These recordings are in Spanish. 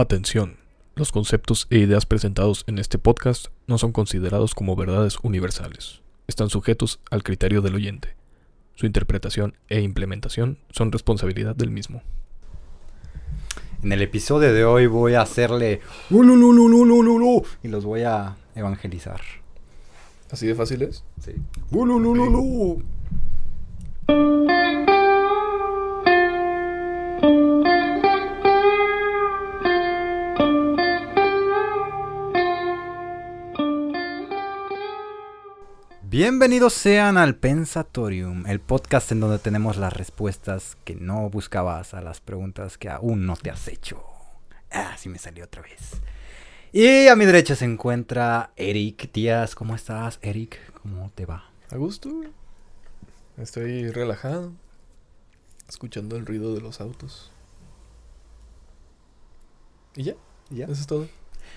Atención. Los conceptos e ideas presentados en este podcast no son considerados como verdades universales. Están sujetos al criterio del oyente. Su interpretación e implementación son responsabilidad del mismo. En el episodio de hoy voy a hacerle y los voy a evangelizar. ¿Así de fácil es? Sí. Bienvenidos sean al Pensatorium, el podcast en donde tenemos las respuestas que no buscabas a las preguntas que aún no te has hecho. Ah, sí me salió otra vez. Y a mi derecha se encuentra Eric Díaz. ¿Cómo estás, Eric? ¿Cómo te va? A gusto. Estoy relajado. Escuchando el ruido de los autos. ¿Y ya? ¿Ya? Eso es todo.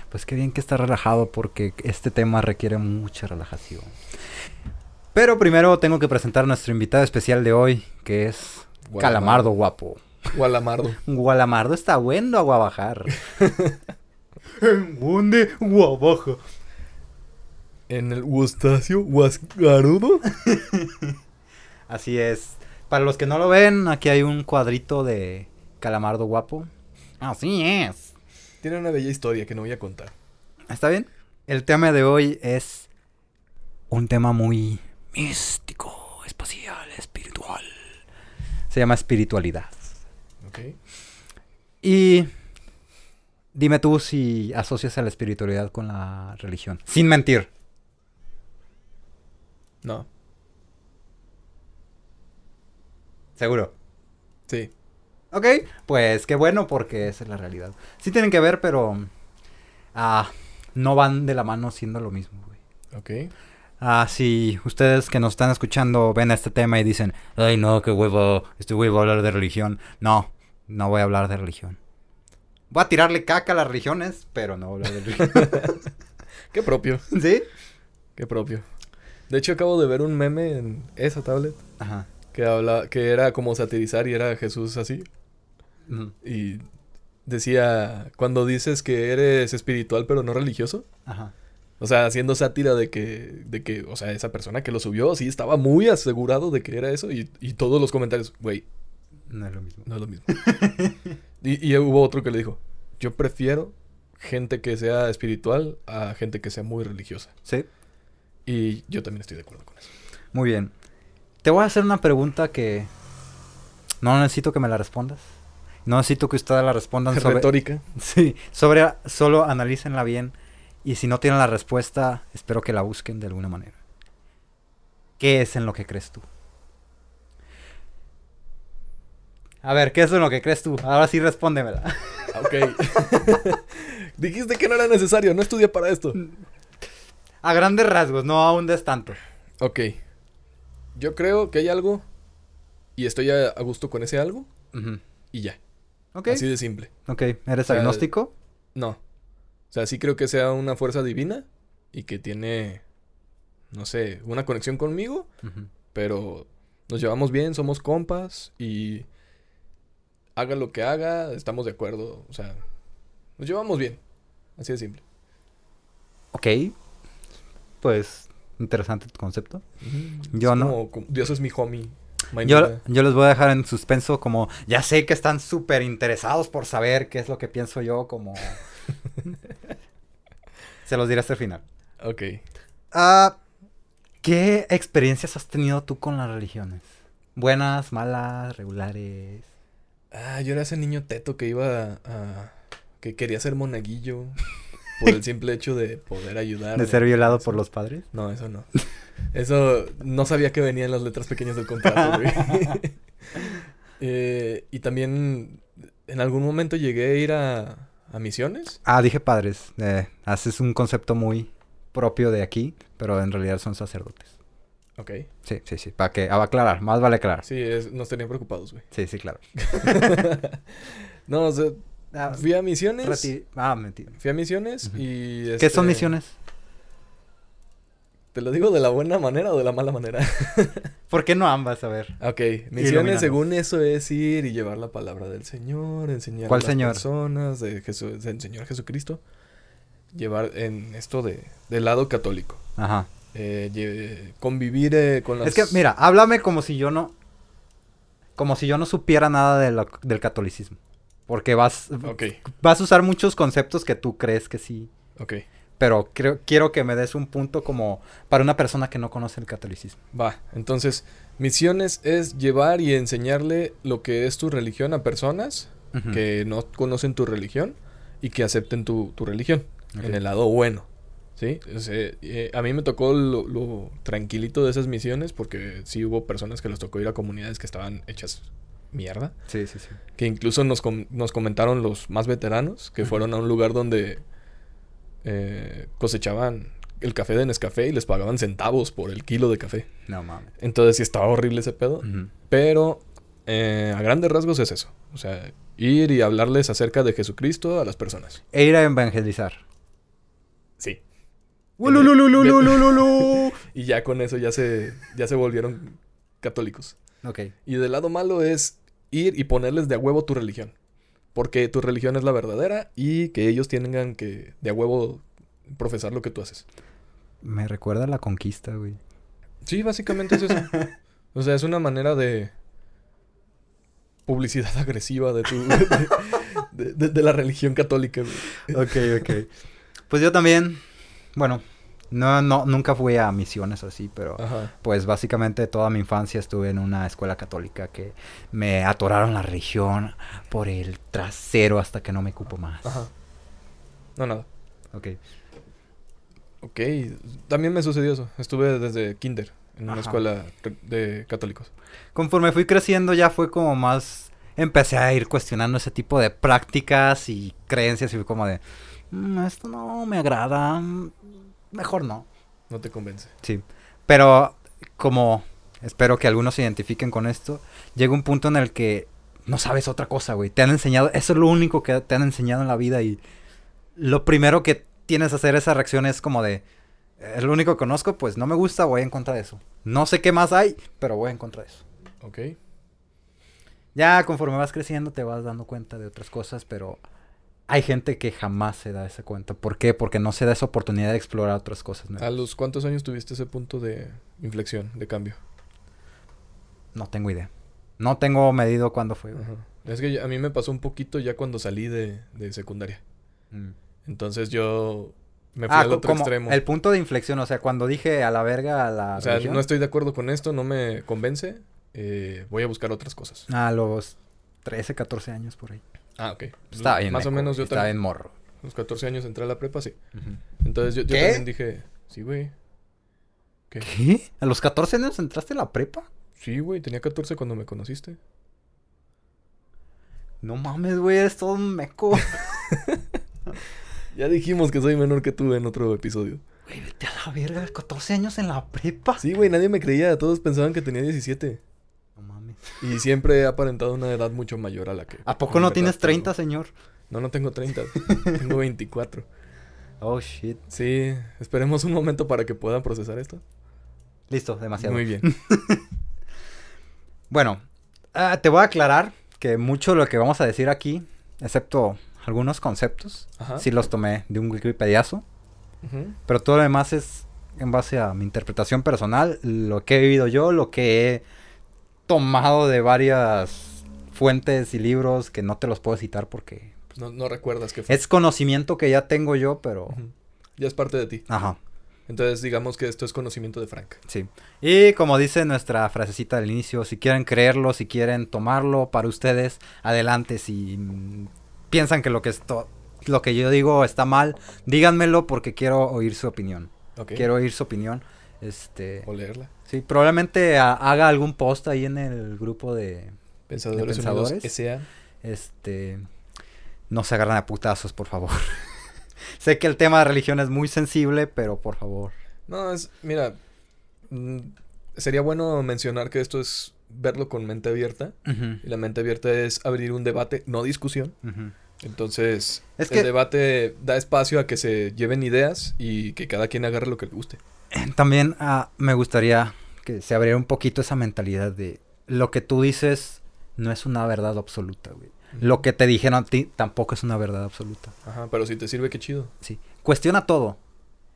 Pues qué bien que estás relajado porque este tema requiere mucha relajación. Pero primero tengo que presentar a nuestro invitado especial de hoy, que es Calamardo Guapo. Gualamardo. Gualamardo está bueno a Guabajar. ¿Dónde? Guabaja. En el Gustacio Guascarudo. Así es. Para los que no lo ven, aquí hay un cuadrito de Calamardo Guapo. Así es. Tiene una bella historia que no voy a contar. ¿Está bien? El tema de hoy es un tema muy místico, espacial, espiritual. Se llama espiritualidad. ¿Ok? Y dime tú si asocias a la espiritualidad con la religión. Sin mentir. No. Seguro. Sí. Ok, pues qué bueno porque esa es la realidad. Sí tienen que ver, pero ah, no van de la mano siendo lo mismo, güey. Ok. Ah, si ustedes que nos están escuchando ven este tema y dicen, ay no, qué huevo, este güey va a hablar de religión. No, no voy a hablar de religión. Voy a tirarle caca a las religiones, pero no voy a hablar de religión. Qué propio. ¿Sí? Qué propio. De hecho, acabo de ver un meme en esa tablet Ajá. que habla, que era como satirizar y era Jesús así. Y decía, cuando dices que eres espiritual pero no religioso, Ajá. o sea, haciendo sátira de que, de que, o sea, esa persona que lo subió, sí estaba muy asegurado de que era eso y, y todos los comentarios, güey, No es lo mismo. no es lo mismo. y, y hubo otro que le dijo, yo prefiero gente que sea espiritual a gente que sea muy religiosa. Sí, Y yo también estoy de acuerdo con eso. muy bien. Te voy a hacer una pregunta que no necesito que me la respondas. No necesito que ustedes la respondan sobre... Retórica. Sí, sobre... Solo analícenla bien. Y si no tienen la respuesta, espero que la busquen de alguna manera. ¿Qué es en lo que crees tú? A ver, ¿qué es en lo que crees tú? Ahora sí respóndemela. Ok. Dijiste que no era necesario, no estudié para esto. A grandes rasgos, no aún des tanto. Ok. Yo creo que hay algo y estoy a, gusto con ese algo y ya. Así de simple. Ok, ¿eres sea, agnóstico? No. O sea, sí creo que sea una fuerza divina y que tiene, no sé, una conexión conmigo, pero nos llevamos bien, somos compas y haga lo que haga, estamos de acuerdo. O sea, nos llevamos bien. Así de simple. Ok. Pues, interesante tu concepto. Yo Es no. como- como- Dios es mi homie. Yo, yo les voy a dejar en suspenso como, ya sé que están súper interesados por saber qué es lo que pienso yo, como... Se los diré hasta el final. Ok. Ah, ¿Qué experiencias has tenido tú con las religiones? ¿Buenas, malas, regulares? Ah, yo era ese niño teto que iba a... que quería ser monaguillo por el simple hecho de poder ayudar. ¿De ser violado por los padres? No, eso no. Eso no sabía que venía en las letras pequeñas del contrato, güey. Eh, y también en algún momento llegué a ir a, a misiones. Ah, dije padres. Eh, haces un concepto muy propio de aquí, pero en realidad son sacerdotes. Ok. Sí, sí, sí. Para que, va aclarar, más vale aclarar. Sí, es- nos tenían preocupados, güey. Sí, sí, claro. no, o sea, Ah, fui a misiones. reti- ah, mentira. Fui a misiones y... ¿Qué son este, misiones? ¿Te lo digo de la buena manera o de la mala manera? ¿Por qué no ambas? A ver. ok, misiones según eso es ir y llevar la palabra del Señor, enseñar ¿Cuál a las Señor? personas, de Jesús, del Señor Jesucristo. Llevar en esto de, del lado católico. Ajá. Eh, convivir eh, con las... Es que, mira, háblame como si yo no. Como si yo no supiera nada de lo- del catolicismo. Porque vas. Vas a usar muchos conceptos que tú crees que sí. ok. Pero creo, quiero que me des un punto como para una persona que no conoce el catolicismo. Va, entonces, misiones es llevar y enseñarle lo que es tu religión a personas que no conocen tu religión y que acepten tu, tu religión en el lado bueno. ¿Sí? O sea, eh, a mí me tocó lo, lo tranquilito de esas misiones porque sí hubo personas que les tocó ir a comunidades que estaban hechas mierda. Sí, sí, sí. Que incluso nos, com- nos comentaron los más veteranos que fueron a un lugar donde eh, cosechaban el café de Nescafé y les pagaban centavos por el kilo de café. No mames. Entonces sí estaba horrible ese pedo. Ujú. Pero eh, a grandes rasgos es eso. O sea, ir y hablarles acerca de Jesucristo a las personas. E ir a evangelizar. Sí. Y ya con eso ya se, ya se volvieron católicos. ok. Y del lado malo es ir y ponerles de a huevo tu religión. Porque tu religión es la verdadera y que ellos tengan que de a huevo profesar lo que tú haces. Me recuerda a la conquista, güey. Sí, básicamente es eso. O sea, es una manera de publicidad agresiva de tu de, de- de la religión católica. güey. Ok, ok. Pues yo también, bueno, no, no, nunca fui a misiones así, pero Ajá. pues básicamente toda mi infancia estuve en una escuela católica que me atoraron la religión por el trasero hasta que no me cupo más. Ajá. No, nada. Ok. Ok, también me sucedió eso. Estuve desde kinder en una Ajá. escuela de católicos. Conforme fui creciendo ya fue como más... Empecé a ir cuestionando ese tipo de prácticas y creencias y fue como de... "Mm, esto no me agrada. Mejor no. No te convence. Sí. Pero como espero que algunos se identifiquen con esto, llega un punto en el que no sabes otra cosa, güey. Te han enseñado, eso es lo único que te han enseñado en la vida y lo primero que tienes que hacer esa reacción es como de, es lo único que conozco, pues no me gusta, voy en contra de eso. No sé qué más hay, pero voy en contra de eso. Ok. Ya conforme vas creciendo te vas dando cuenta de otras cosas, pero hay gente que jamás se da esa cuenta. ¿Por qué? Porque no se da esa oportunidad de explorar otras cosas. ¿A los cuántos años tuviste ese punto de inflexión, de cambio? No tengo idea. No tengo medido cuándo fue. güey. Es que a mí me pasó un poquito ya cuando salí de, de secundaria. Mm. Entonces yo me fui Ah, al otro como extremo. el punto de inflexión, o sea, cuando dije a la verga a la O sea, religión, no estoy de acuerdo con esto, no me convence. eh, voy a buscar otras cosas. a los 13, 14 años por ahí. Ah, ok. Estaba bien Más o meco, menos yo Estaba también. bien morro. A los 14 años entré a la prepa, sí. Entonces yo, yo ¿Qué? también dije, sí, güey. ¿Qué? ¿Qué? ¿A los 14 años entraste a la prepa? Sí, güey, tenía 14 cuando me conociste. No mames, güey, eres todo un meco. Ya dijimos que soy menor que tú en otro episodio. Güey, vete a la verga, 14 años en la prepa. Sí, güey, nadie me creía. Todos pensaban que tenía 17. Y siempre he aparentado una edad mucho mayor a la que... ¿A poco no tienes tengo. 30, señor? No, no tengo 30. tengo 24. Oh, shit. Sí, esperemos un momento para que puedan procesar esto. Listo, demasiado. Muy bien. Bueno, ah, te voy a aclarar que mucho de lo que vamos a decir aquí, excepto algunos conceptos, Ajá. sí los tomé de un wikipediazo. Ujú. Pero todo lo demás es en base a mi interpretación personal, lo que he vivido yo, lo que he tomado de varias fuentes y libros que no te los puedo citar porque No, no recuerdas que fue. es conocimiento que ya tengo yo, pero... Ya es parte de ti. Ajá, Entonces digamos que esto es conocimiento de Frank. sí. Y como dice nuestra frasecita del inicio, si quieren creerlo, si quieren tomarlo para ustedes, adelante. Si piensan que lo que, esto, lo que yo digo está mal, díganmelo porque quiero oír su opinión. Quiero oír su opinión. Este... O leerla. Sí, probablemente ha- haga algún post ahí en el grupo de, Pensadores, ¿De pensadores? S.A. este, no se agarran a putazos, por favor. sé que el tema de religión es muy sensible, pero por favor. No, es... Mira... mm, sería bueno mencionar que esto es verlo con mente abierta. Y la mente abierta es abrir un debate, no discusión. Entonces, Es el que- debate da espacio a que se lleven ideas y que cada quien agarre lo que le guste. También ah, me gustaría que se abriera un poquito esa mentalidad de lo que tú dices no es una verdad absoluta, güey. Lo que te dijeron a ti tampoco es una verdad absoluta. Ajá, pero si te sirve, qué chido. Sí. Cuestiona todo.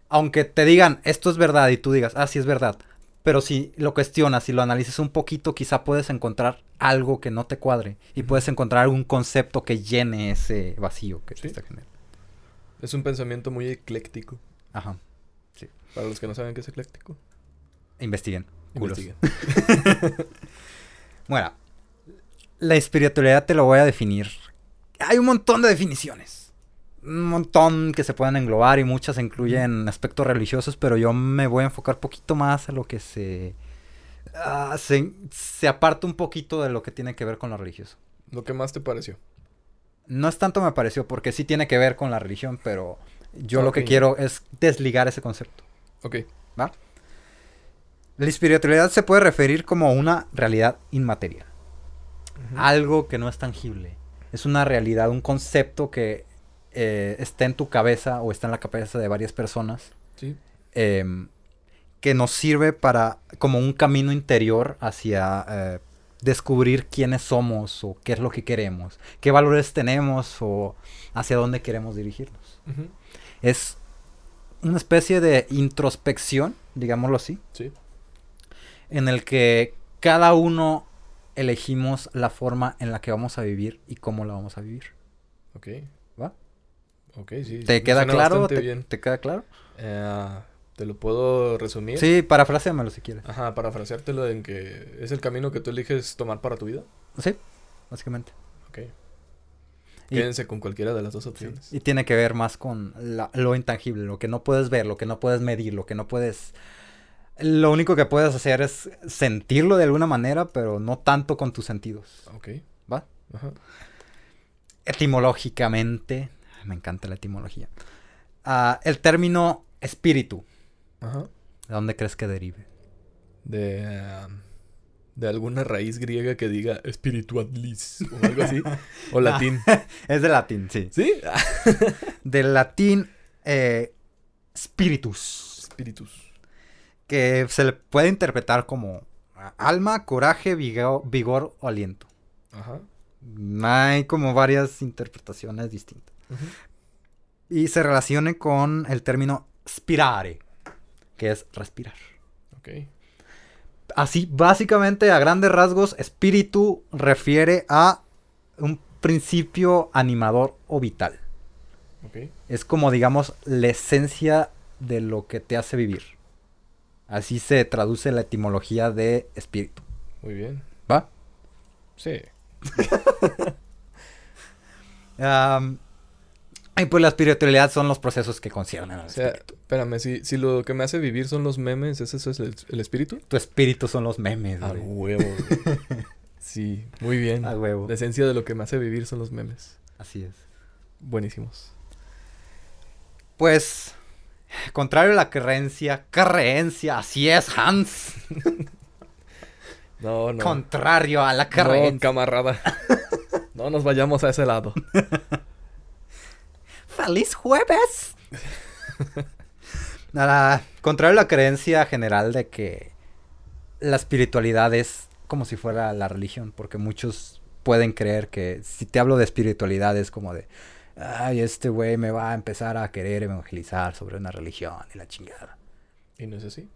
Aunque te digan, esto es verdad, y tú digas, ah, sí es verdad. Pero si lo cuestionas, si lo analices un poquito, quizá puedes encontrar algo que no te cuadre. Y puedes encontrar algún concepto que llene ese vacío que Sí. te está generando. Es un pensamiento muy ecléctico. Ajá. Para los que no saben qué es ecléctico, Investiguen. culos. investiguen. Bueno, la espiritualidad te lo voy a definir. Hay un montón de definiciones. Un montón que se pueden englobar y muchas incluyen aspectos religiosos, pero yo me voy a enfocar poquito más a lo que se, ah, se... Se aparta un poquito de lo que tiene que ver con lo religioso. Lo que más te pareció. No es tanto me pareció, porque sí tiene que ver con la religión, pero yo lo que quiero es desligar ese concepto. Ok. ¿Va? La espiritualidad se puede referir como una realidad inmaterial. Algo que no es tangible. Es una realidad, un concepto que eh, está en tu cabeza o está en la cabeza de varias personas. Sí. em, que nos sirve para como un camino interior hacia eh, descubrir quiénes somos o qué es lo que queremos, qué valores tenemos o hacia dónde queremos dirigirnos. Es una especie de introspección, digámoslo así, Sí. en el que cada uno elegimos la forma en la que vamos a vivir y cómo la vamos a vivir. Ok. ¿Va? Ok, sí. ¿Te queda claro? bastante ¿Te, bien. te queda claro? Eh, ¿Te lo puedo resumir? Sí, parafraseamelo si quieres. Ajá, parafraseártelo en que es el camino que tú eliges tomar para tu vida. Sí, básicamente. Ok. Y- Quédense con cualquiera de las dos opciones. Y tiene que ver más con la- lo intangible, lo que no puedes ver, lo que no puedes medir, lo que no puedes... Lo único que puedes hacer es sentirlo de alguna manera, pero no tanto con tus sentidos. Ok. ¿Va? Ajá. Etimológicamente, me encanta la etimología. Ah, el término espíritu, Ajá. ¿de dónde crees que derive? De, ah, de alguna raíz griega que diga spiritualis o algo así. o latín. Es de latín, sí. ¿Sí? Del latín eh, spiritus, Espíritus. que se le puede interpretar como ah, alma, coraje, vigor, vigor o aliento. Ajá. Hay como varias interpretaciones distintas. Y se relacione con el término spirare, que es respirar. Ok. Así, básicamente, a grandes rasgos, espíritu refiere a un principio animador o vital. Ok. Es como, digamos, la esencia de lo que te hace vivir. Así se traduce la etimología de espíritu. Muy bien. ¿Va? Sí. y pues la espiritualidad son los procesos que conciernen al O sea, espíritu. espérame, si, si lo que me hace vivir son los memes, ¿ese es el, el espíritu? Tu espíritu son los memes, A huevo. sí, muy bien. A huevo. La esencia de lo que me hace vivir son los memes. Así es. Buenísimos. Pues, contrario a la creencia, creencia, así es, Hans. No, no. Contrario a la No, creencia. camarada. no nos vayamos a ese lado. ¡Feliz jueves! Nada, contrario a la creencia general de que la espiritualidad es como si fuera la religión, porque muchos pueden creer que si te hablo de espiritualidad es como de, ay, este güey me va a empezar a querer evangelizar sobre una religión y la chingada. ¿Y no es así?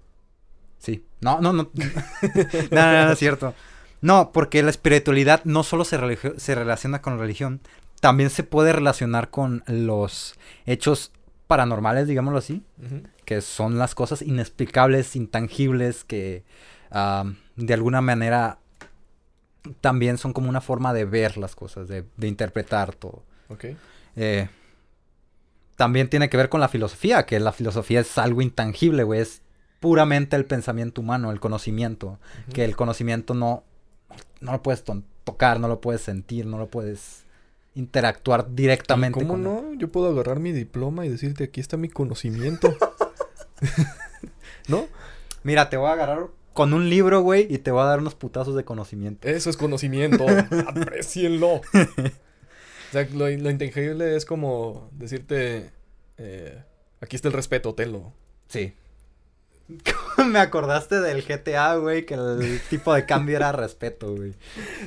Sí. No, no, no. no, no, no, no es cierto. No, porque la espiritualidad no solo se, se relaciona con la religión, también se puede relacionar con los hechos paranormales, digámoslo así, que son las cosas inexplicables, intangibles, que de alguna manera también son como una forma de ver las cosas, de, de interpretar todo. Eh, también tiene que ver con la filosofía, que la filosofía es algo intangible, güey, es puramente el pensamiento humano, el conocimiento, que el conocimiento no, no lo puedes to- tocar, no lo puedes sentir, no lo puedes interactuar directamente. ¿Cómo con- no? Yo puedo agarrar mi diploma y decirte aquí está mi conocimiento. ¿No? Mira, te voy a agarrar con un libro, güey, y te voy a dar unos putazos de conocimiento. Eso es conocimiento. Aprecienlo. O sea, lo, lo intangible es como decirte, eh, aquí está el respeto, tenlo. Sí. Me acordaste del GTA, güey, que el tipo de cambio era respeto, güey.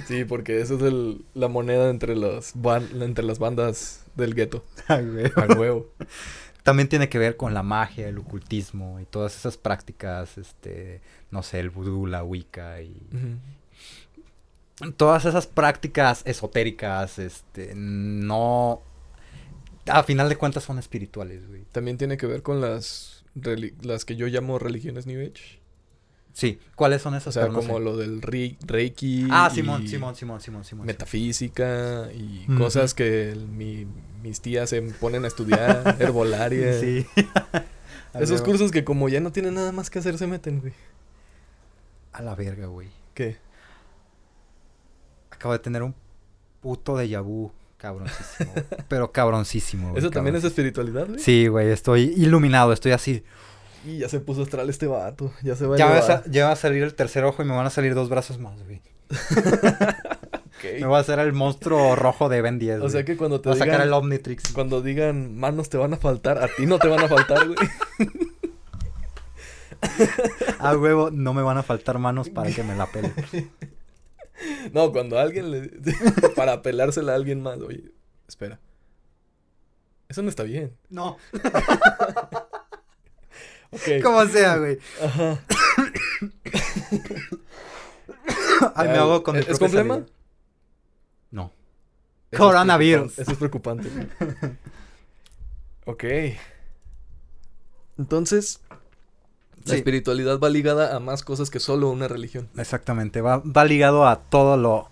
Sí, porque eso es el, la moneda entre las, ban- entre las bandas del gueto. A huevo. También tiene que ver con la magia, el ocultismo y todas esas prácticas, este, no sé, el vudú, la wicca y todas esas prácticas esotéricas, este, no, a final de cuentas son espirituales, güey. También tiene que ver con las, las que yo llamo religiones New Age. Sí, ¿cuáles son O esas? sea, Pero no como sé. lo del rei- Reiki. Ah, Simón, Simón, Simón, Simón, Simón. Metafísica y cosas que el- mi- mis tías se ponen a estudiar, herbolaria. Sí. Esos cursos que como ya no tienen nada más que hacer se meten, güey. A la verga, güey. ¿Qué? Acabo de tener un puto déjà vu cabroncísimo. güey. pero cabroncísimo, güey. ¿Eso también es espiritualidad, güey? Sí, güey, estoy iluminado, estoy así. Y ya se puso astral este vato. Ya se va a Ya va, a ya va a salir el tercer ojo y me van a salir dos brazos más, güey. Me va a hacer el monstruo rojo de Ben 10, O sea que cuando te Va a sacar digan... el Omnitrix. Cuando digan manos te van a faltar, a ti no te van a faltar, güey. A huevo, no me van a faltar manos para que me la pele. No, cuando alguien le... para pelársela a alguien más, oye, espera. Eso no está bien. No, Ok. como sea, güey. Ajá. Ay, me hago con ¿es- es saliva. No. Eso es Coronavirus. preocupante, Eso es preocupante. ok. Entonces, la Sí. espiritualidad va ligada a más cosas que solo una religión. Exactamente, va, va ligado a todo lo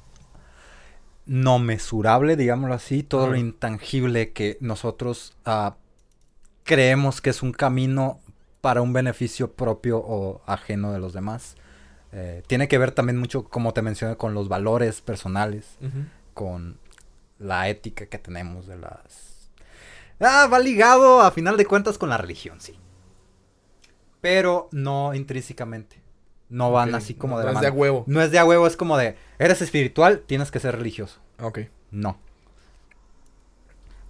no mesurable, digámoslo así, todo lo intangible que nosotros ah, creemos que es un camino para un beneficio propio o ajeno de los demás. Eh, tiene que ver también mucho, como te mencioné, con los valores personales, con la ética que tenemos de las... Ah, va ligado a final de cuentas con la religión, sí. Pero no intrínsecamente. No van así como no- de no la es de mano. a huevo. No es de a huevo, es como de, eres espiritual, tienes que ser religioso. Ok. No.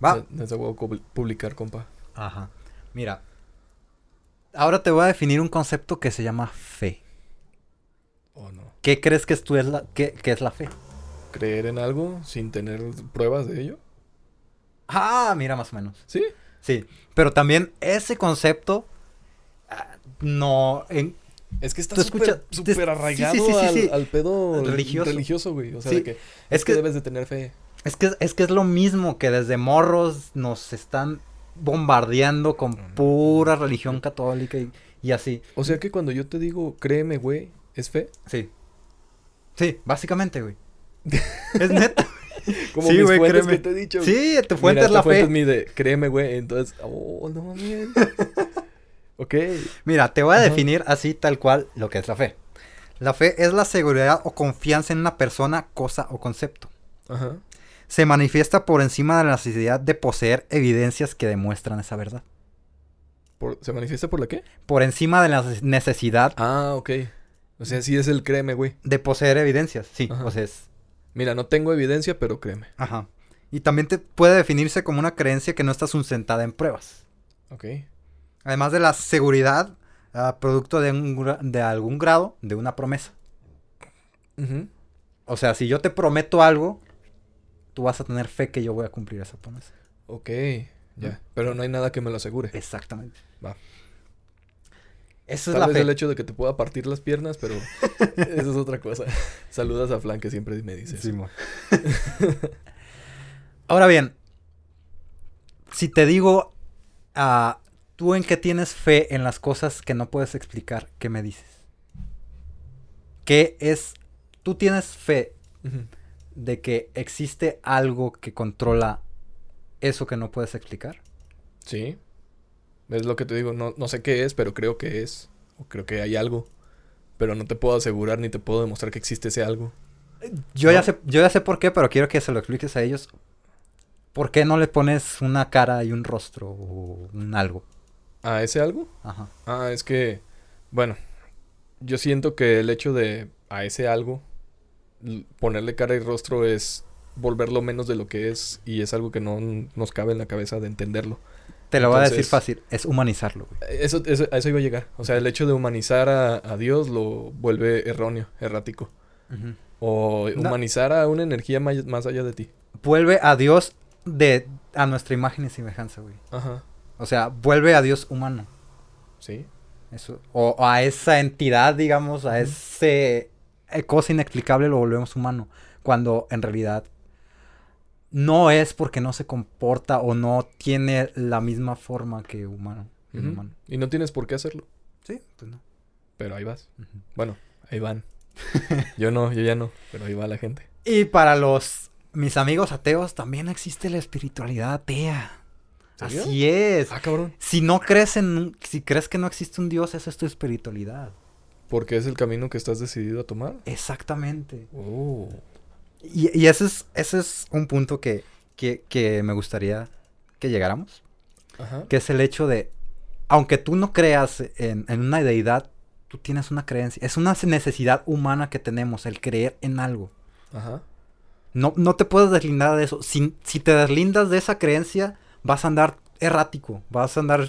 Va. No- es de huevo publicar, compa. Ajá. Mira. Ahora te voy a definir un concepto que se llama fe. Oh, no. ¿Qué crees que es, tú es la, qué, qué es la fe? Creer en algo sin tener pruebas de ello. Ah, mira más o menos. Sí. Sí. Pero también ese concepto ah, no... en- Es que está súper escucha- súper sí, arraigado sí, sí, sí, al, sí. al pedo Religioso. religioso, güey. O sea, Sí. de que es, Es que que- debes de tener fe. Es que, es que es lo mismo que desde morros nos están bombardeando con pura religión católica y, y así. O sea que cuando yo te digo, créeme, güey, ¿es fe? Sí. Sí, básicamente, güey. es neta. Como Sí, mis güey, fuentes créeme. que te he dicho. Sí, tu Mira, fuente es la fuente fe. es mi de, créeme, güey. Entonces, oh, no mames. ok. Mira, te voy a Ajá. definir así tal cual lo que es la fe. La fe es la seguridad o confianza en una persona, cosa o concepto. Ajá. Se manifiesta por encima de la necesidad de poseer evidencias que demuestran esa verdad. Por- ¿Se manifiesta por la qué? Por encima de la necesidad Ah, ok. O sea, sí es el créeme, güey. de poseer evidencias. Sí, Ajá. o sea, es... Mira, no tengo evidencia, pero créeme. Ajá. Y también te puede definirse como una creencia que no está sustentada en pruebas. Ok. Además de la seguridad, ah, producto de, un de algún grado de una promesa. O sea, si yo te prometo algo, tú vas a tener fe que yo voy a cumplir esa promesa. Ok. Ya. Pero no hay nada que me lo asegure. Exactamente. Va. Eso es Tal la vez fe. el hecho de que te pueda partir las piernas, pero eso es otra cosa. Saludas a Flan que siempre me dice eso. Simón. Ahora bien, si te digo, ah, tú en qué tienes fe en las cosas que no puedes explicar, ¿qué me dices? ¿Qué es? Tú tienes fe de que existe algo que controla eso que no puedes explicar. Sí. Es lo que te digo. No, no sé qué es, pero creo que es. O creo que hay algo. Pero no te puedo asegurar ni te puedo demostrar que existe ese algo. Yo, ya sé, yo ya sé por qué, pero quiero que se lo expliques a ellos. ¿Por qué no le pones una cara y un rostro o un algo? ¿A ese algo? Ajá. Ah, es que, bueno, yo siento que el hecho de a ese algo ponerle cara y rostro es volverlo menos de lo que es y es algo que no nos cabe en la cabeza de entenderlo. Te lo voy a decir Entonces- fácil. Es humanizarlo, güey. Eso, eso- a eso iba a llegar. O sea, el hecho de humanizar a, a Dios lo vuelve erróneo, errático. O No. humanizar a una energía may- más allá de ti. Vuelve a Dios de a nuestra imagen y semejanza, güey. Ajá. O sea, vuelve a Dios humano. Sí. Eso. O, o a esa entidad, digamos, a ese eh, cosa inexplicable lo volvemos humano. Cuando en realidad no es porque no se comporta o no tiene la misma forma que humano. que. Y no tienes por qué hacerlo. Sí, pues no. Pero ahí vas. Bueno, ahí van. yo no, yo ya no. Pero ahí va la gente. Y para los mis amigos ateos también existe la espiritualidad atea. ¿Serio? Así es. Ah, cabrón. Si no crees en si crees que no existe un Dios, esa es tu espiritualidad. Porque es el camino que estás decidido a tomar. Exactamente. Oh. Y, y ese es, ese es un punto que, que, que me gustaría que llegáramos. Ajá. Que es el hecho de, aunque tú no creas en, en una deidad, tú tienes una creencia. Es una necesidad humana que tenemos, el creer en algo. Ajá. No, no te puedes deslindar de eso. Si, si te deslindas de esa creencia, vas a andar errático. Vas a andar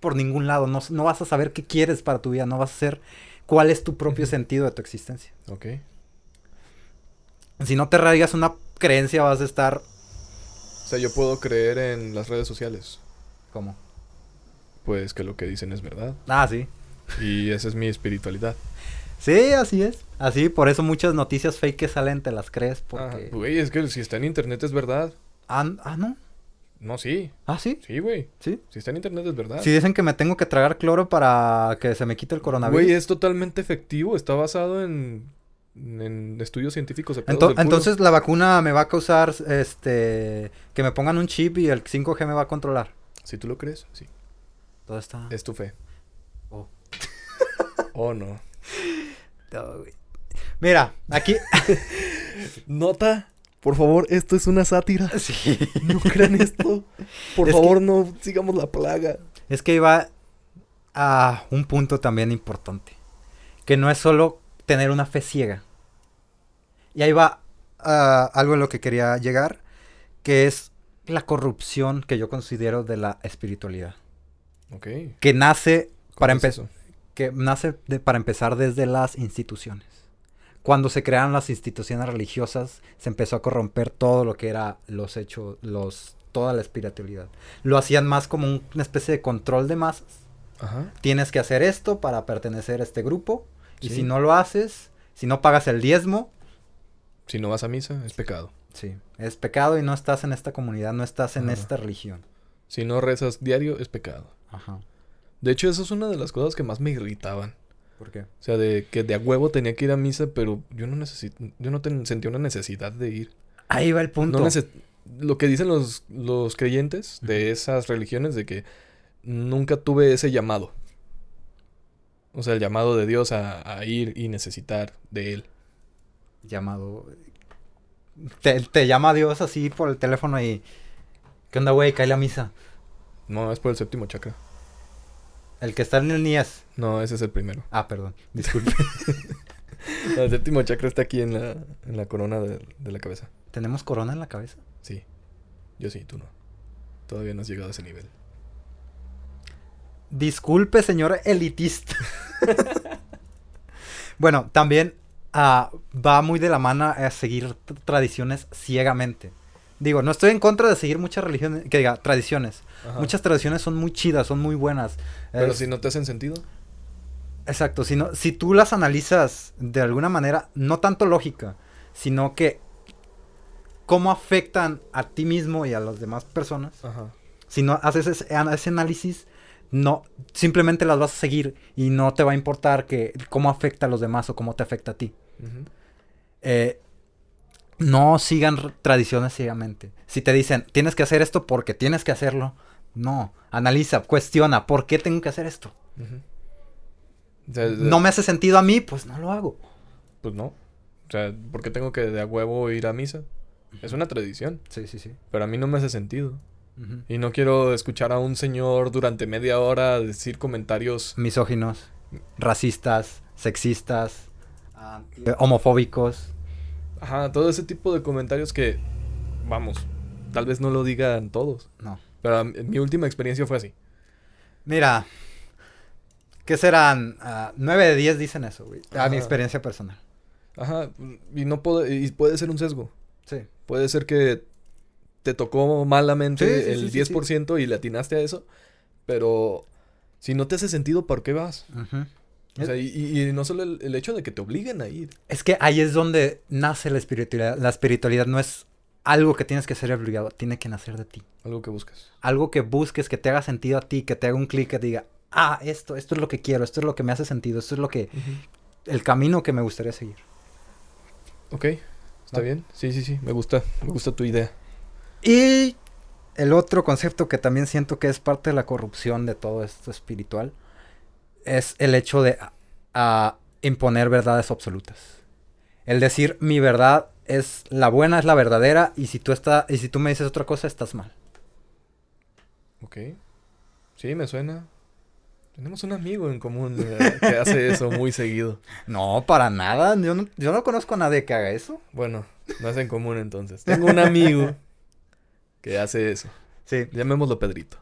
por ningún lado. No, no vas a saber qué quieres para tu vida. No vas a saber cuál es tu propio sentido de tu existencia. Ok. Si no te arraigas una creencia, vas a estar... O sea, yo puedo creer en las redes sociales. ¿Cómo? Pues que lo que dicen es verdad. Ah, sí. Y esa es mi espiritualidad. Sí, así es. Así, por eso muchas noticias fake que salen te las crees porque... Güey, es que si está en internet es verdad. Ah, ah, no. No, sí. Ah, sí. Sí, güey. Sí. Si está en internet es verdad. Si dicen que me tengo que tragar cloro para que se me quite el coronavirus. Güey, es totalmente efectivo. Está basado en, en estudios científicos. Ento- del entonces la vacuna me va a causar este que me pongan un chip y el 5G me va a controlar. Si tú lo crees, sí. Todo está. Es tu fe. Oh. Oh, no. güey. Mira, aquí. Nota. Por favor, esto es una sátira. sí. No crean esto. Por Es favor, no sigamos la plaga. Es que iba a un punto también importante. Que no es solo tener una fe ciega. Y ahí va a algo en lo que quería llegar. Que es la corrupción que yo considero de la espiritualidad. Ok. Que nace para ¿Cómo es empezar. eso? que nace de- para empezar desde las instituciones. Cuando se crearon las instituciones religiosas, se empezó a corromper todo lo que era los hechos, los, toda la espiritualidad. Lo hacían más como un- una especie de control de masas. Ajá. Tienes que hacer esto para pertenecer a este grupo. Y si no lo haces, si no pagas el diezmo, Si no vas a misa, es pecado. sí, es pecado y no estás en esta comunidad, no estás en Ajá. esta religión. Si no rezas diario, es pecado. Ajá. De hecho, eso es una de las cosas que más me irritaban. ¿Por qué? O sea, de que de a huevo tenía que ir a misa, pero yo no necesito, yo no ten- sentía una necesidad de ir. Ahí va el punto. No lo que dicen los, los creyentes de esas religiones de que nunca tuve ese llamado. O sea, el llamado de Dios a, a ir y necesitar de Él. llamado. Te, te llama Dios así por el teléfono y. ¿Qué onda, güey? Cae la misa. No, es por el séptimo chakra. El que está en el Nies. No, ese es el primero. Ah, perdón. Disculpe. El séptimo chakra está aquí en la, en la corona de, de la cabeza. ¿Tenemos corona en la cabeza? Sí. Yo sí, tú no. Todavía no has llegado a ese nivel. Disculpe, señor elitista. bueno, también ah, va muy de la mano a seguir tradiciones ciegamente. Digo, no estoy en contra de seguir muchas religiones, que diga, tradiciones. Ajá. Muchas tradiciones son muy chidas, son muy buenas. Pero Es- si no te hacen sentido. Exacto, si, no- si tú las analizas de alguna manera, no tanto lógica, sino que cómo afectan a ti mismo y a las demás personas, Ajá. si no haces ese, ese análisis, no, simplemente las vas a seguir y no te va a importar que cómo afecta a los demás o cómo te afecta a ti. Eh, no sigan tradiciones ciegamente. Si te dicen, tienes que hacer esto porque tienes que hacerlo, no, analiza, cuestiona, ¿por qué tengo que hacer esto? De- No me hace sentido a mí, pues no lo hago. Pues no. O sea, ¿por qué tengo que de a huevo ir a misa? Es una tradición, Sí, sí, sí. pero a mí no me hace sentido. Y no quiero escuchar a un señor durante media hora decir comentarios. Misóginos, racistas, sexistas, eh, homofóbicos. Ajá, todo ese tipo de comentarios que, vamos, tal vez no lo digan todos, No. Pero mí- mi última experiencia fue así. Mira, ¿qué serán? Ah, 9 de 10 dicen eso, güey. A mi Ajá. experiencia personal. Ajá, y no puede, y puede ser un sesgo. Sí. Puede ser que te tocó malamente Sí, sí, el sí, sí, 10% y le atinaste a eso, pero si no te hace sentido, ¿por qué vas? Ujú. O sea, y no solo el, el hecho de que te obliguen a ir. Es que ahí es donde nace la espiritualidad. La espiritualidad no es algo que tienes que ser obligado, tiene que nacer de ti. Algo que buscas. Algo que busques, que te haga sentido a ti, que te haga un clic, que te diga, ah, esto, esto es lo que quiero, esto es lo que me hace sentido, esto es lo que, el camino que me gustaría seguir. Ok, está Va. bien. Sí, sí, sí, me gusta, me gusta tu idea. Y el otro concepto que también siento que es parte de la corrupción de todo esto espiritual es el hecho de ah, imponer verdades absolutas. El decir mi verdad es la buena, es la verdadera y si tú está, y si tú me dices otra cosa estás mal. Ok. Sí, me suena. Tenemos un amigo en común eh, que hace eso muy seguido. No, para nada. Yo no, yo no conozco a nadie que haga eso. Bueno, no es en común entonces. Tengo un amigo que hace eso. Sí. Llamémoslo Pedrito,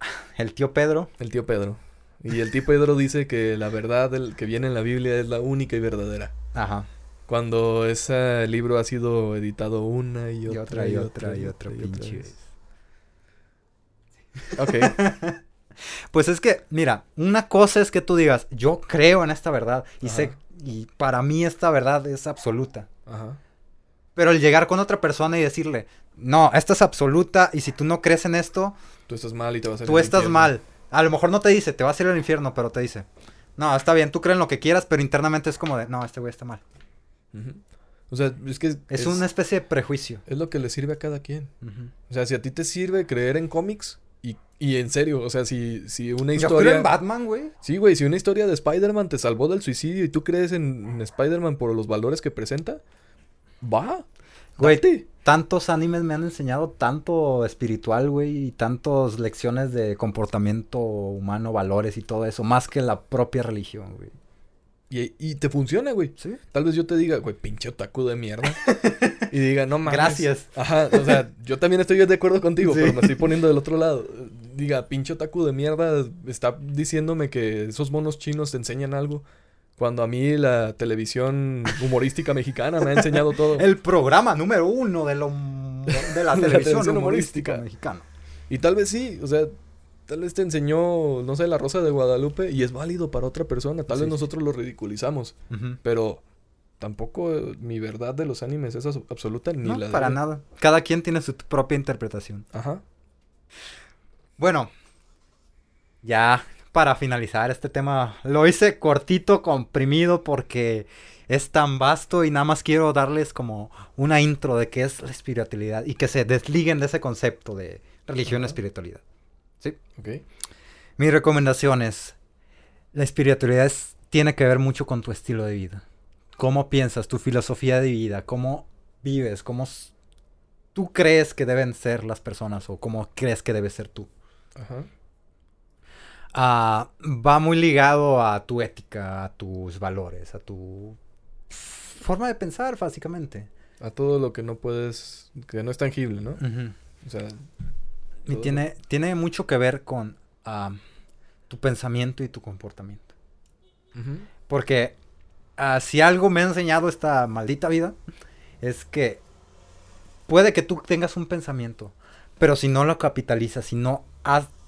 El tío Pedro. el tío Pedro. Y el tío Pedro dice que la verdad que viene en la Biblia es la única y verdadera. Ajá. Cuando ese libro ha sido editado una y Y otra, y otra y otra y otra pinche. Ok. Pues es que, mira, una cosa es que tú digas, yo creo en esta verdad y Ajá. sé, y para mí esta verdad es absoluta. Ajá. Pero el llegar con otra persona y decirle, no, esta es absoluta y si tú no crees en esto, Tú estás mal y te vas a ir tú al estás infierno. mal. A lo mejor no te dice, te vas a ir al infierno, pero te dice, no, está bien, tú crees en lo que quieras, pero internamente es como de, no, este güey está mal. O sea, es que Es, una especie de prejuicio. es lo que le sirve a cada quien. O sea, si a ti te sirve creer en cómics y, y en serio, o sea, si, si una Yo historia... creo en Batman, güey. Sí, güey, si una historia de Spider-Man te salvó del suicidio y tú crees en, en Spider-Man por los valores que presenta, va. Güey, tantos animes me han enseñado tanto espiritual, güey, y tantas lecciones de comportamiento humano, valores y todo eso, más que la propia religión, güey. Y, y te funciona, güey. ¿Sí? Tal vez yo te diga, güey, pinche otaku de mierda. y diga, no mames. Gracias. Ajá, o sea, yo también estoy de acuerdo contigo, Sí. pero me estoy poniendo del otro lado. Diga, pinche otaku de mierda está diciéndome que esos monos chinos te enseñan algo. Cuando a mí la televisión humorística mexicana me ha enseñado todo. El programa número uno de, lo, de la televisión humorística, humorística. mexicana. Y tal vez sí, o sea, tal vez te enseñó, no sé, la Rosa de Guadalupe y es válido para otra persona. Tal Sí, vez sí. nosotros lo ridiculizamos, pero tampoco eh, mi verdad de los animes es absoluta ni No, la de para nada. Cada quien tiene su propia interpretación. Ajá. Bueno, ya para finalizar este tema, lo hice cortito, comprimido, porque es tan vasto y nada más quiero darles como una intro de qué es la espiritualidad y que se desliguen de ese concepto de religión Ajá. espiritualidad. Ok. Mi recomendación es, la espiritualidad es- tiene que ver mucho con tu estilo de vida. Cómo piensas, tu filosofía de vida, cómo vives, cómo tú crees que deben ser las personas o cómo crees que debes ser tú. Ajá. Ah, va muy ligado a tu ética, a tus valores, a tu forma de pensar, básicamente. A todo lo que no puedes, que no es tangible, ¿no? O sea, Y todo- tiene, tiene mucho que ver con ah, tu pensamiento y tu comportamiento. Porque ah, si algo me ha enseñado esta maldita vida, es que puede que tú tengas un pensamiento, pero si no lo capitalizas, si no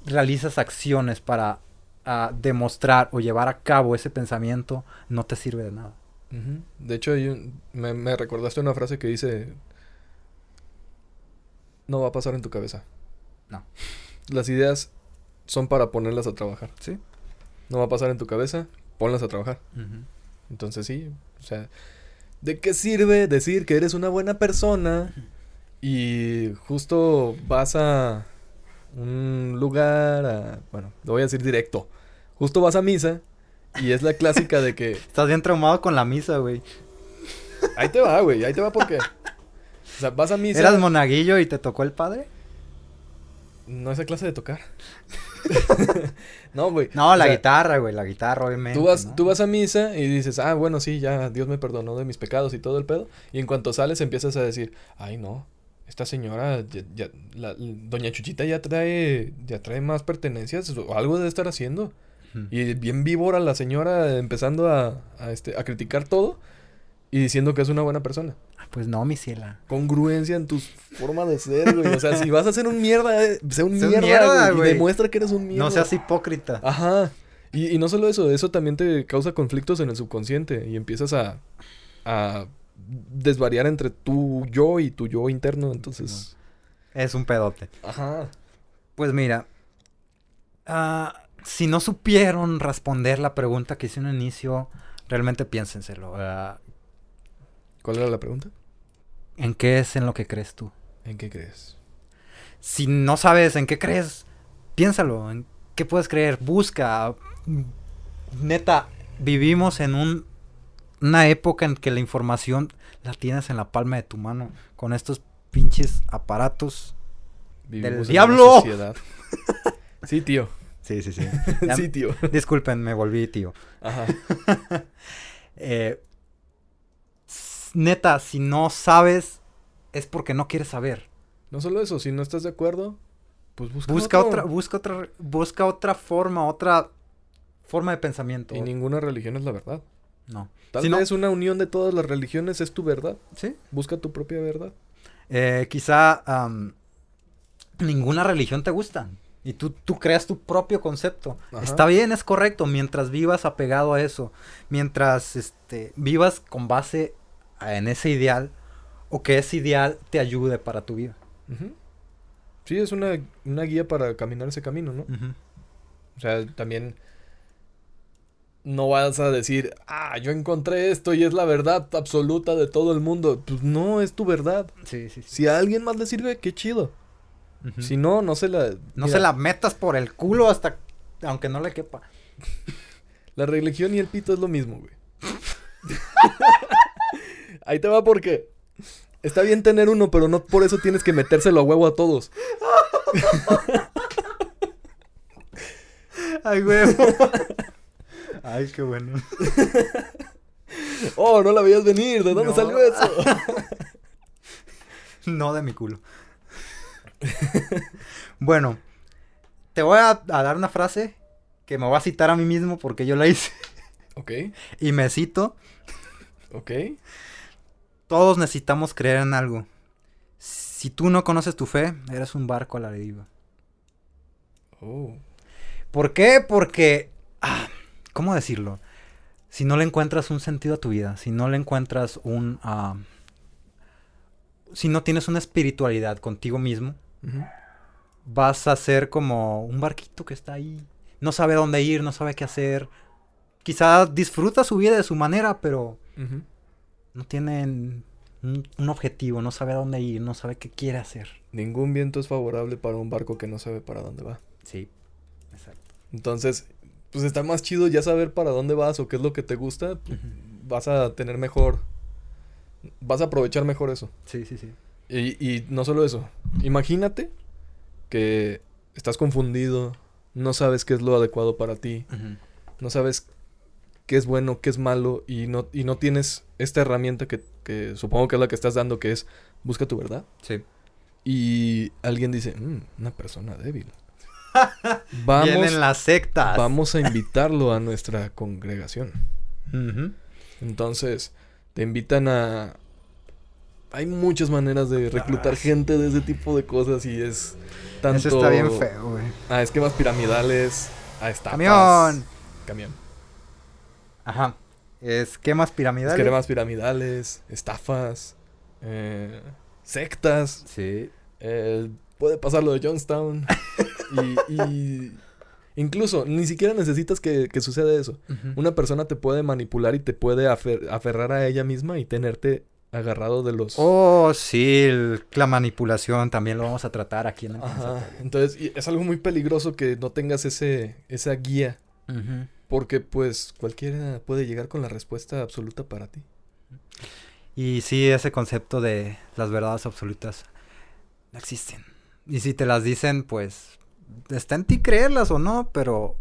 realizas acciones para ah, demostrar o llevar a cabo ese pensamiento, no te sirve de nada. De hecho, un- me, me recordaste una frase que dice, no va a pasar en tu cabeza. No. Las ideas son para ponerlas a trabajar. ¿Sí? No va a pasar en tu cabeza, ponlas a trabajar. Entonces sí, o sea, ¿de qué sirve decir que eres una buena persona y justo vas a un lugar, a- bueno, lo voy a decir directo, justo vas a misa y es la clásica de que, Estás bien traumado con la misa, güey. ahí te va, güey, ahí te va porque, o sea, vas a misa, ¿Eras monaguillo y te tocó el padre? No esa clase de tocar. no, güey. No, o la sea, guitarra, güey, la guitarra, obviamente. Tú vas, ¿no? tú vas a misa y dices, ah, bueno, sí, ya Dios me perdonó de mis pecados y todo el pedo. Y en cuanto sales empiezas a decir, ay, no, esta señora, ya, ya- la- doña Chuchita ya trae, ya trae más pertenencias o algo debe estar haciendo. Y bien víbora la señora empezando a, a, este, a criticar todo y diciendo que es una buena persona. Pues no, mi ciela. Congruencia en tu forma de ser, güey. O sea, si vas a ser un mierda, eh, sé un Sé mierda, mierda, güey, güey. Y demuestra que eres un mierda. No seas hipócrita. Ajá. Y, y no solo eso, eso también te causa conflictos en el subconsciente y empiezas a, a desvariar entre tu yo y tu yo interno. Entonces, Es un pedote. ajá. Pues mira, ah, si no supieron responder la pregunta que hice en un inicio, realmente piénsenselo. ah, ¿Cuál era la pregunta? ¿En qué es en lo que crees tú? ¿En qué crees? Si no sabes en qué crees, piénsalo. ¿En qué puedes creer? Busca. Neta, vivimos en un, una época en que la información la tienes en la palma de tu mano. Con estos pinches aparatos. Vivimos en una diablo! sociedad. Sí, tío. Sí, sí, sí. Ya- sí, tío. Disculpen, me volví tío. Ajá. Eh, neta, si no sabes, es porque no quieres saber. No solo eso, si no estás de acuerdo, pues busca, Busca otra, busca otra, busca otra forma, otra forma de pensamiento. Y ninguna religión es la verdad. No. Tal Si no- vez una unión de todas las religiones es tu verdad. Sí. Busca tu propia verdad. Eh, quizá ninguna religión te gusta. Y tú, tú creas tu propio concepto. Ajá. Está bien, es correcto, mientras vivas apegado a eso. Mientras este, vivas con base en ese ideal. O que ese ideal te ayude para tu vida. Sí, es una, una guía para caminar ese camino, ¿no? O sea, también no vas a decir, ah, yo encontré esto y es la verdad absoluta de todo el mundo. Pues no, es tu verdad. Sí, sí, sí. Si a alguien más le sirve, qué chido. Si no, no se la... No mira, se la metas por el culo hasta... Aunque no le quepa. La religión y el pito es lo mismo, güey. Ahí te va porque está bien tener uno, pero no por eso tienes que metérselo a huevo a todos. Ay, güey. Ay, qué bueno. Oh, no la veías venir. ¿De dónde No. salió eso? No de mi culo. bueno, te voy a, a dar una frase que me voy a citar a mí mismo porque yo la hice. ok, Y me cito, ok. Todos necesitamos creer en algo. Si tú no conoces tu fe, eres un barco a la deriva. Oh. ¿Por qué? Porque, ah, ¿cómo decirlo? Si no le encuentras un sentido a tu vida, si no le encuentras un... ah, si no tienes una espiritualidad contigo mismo, vas a ser como un barquito que está ahí. No sabe dónde ir, no sabe qué hacer. Quizá disfruta su vida de su manera, pero. No tiene un, objetivo, no sabe a dónde ir, no sabe qué quiere hacer. Ningún viento es favorable para un barco que no sabe para dónde va. Sí, exacto. Entonces, pues está más chido ya saber para dónde vas o qué es lo que te gusta. pues, Vas a tener mejor. Vas a aprovechar mejor eso. Sí, sí, sí. Y, y no solo eso. Imagínate que estás confundido, no sabes qué es lo adecuado para ti, no sabes qué es bueno, qué es malo, y no, y no tienes esta herramienta que, que supongo que es la que estás dando, que es busca tu verdad. Sí. Y alguien dice, "Mm, una persona débil. Vamos, Vienen las sectas. vamos a invitarlo a nuestra congregación. Entonces, te invitan a... Hay muchas maneras de reclutar Ah, gente de ese tipo de cosas y es tanto... Eso está bien feo, güey. A esquemas piramidales, a estafas. Camión. Camión. Ajá. Esquemas piramidales. Esquemas piramidales, estafas, eh, sectas. Sí. eh, puede pasar lo de Johnstown. y, y incluso, ni siquiera necesitas que, que suceda eso. Una persona te puede manipular y te puede afer- aferrar a ella misma y tenerte agarrado de los... Oh, sí, el- la manipulación también lo vamos a tratar aquí en el Ajá. Entonces, y es algo muy peligroso que no tengas ese, esa guía. Ujú. Porque, pues, cualquiera puede llegar con la respuesta absoluta para ti. Y sí, ese concepto de las verdades absolutas no existen. Y si te las dicen, pues está en ti creerlas o no, pero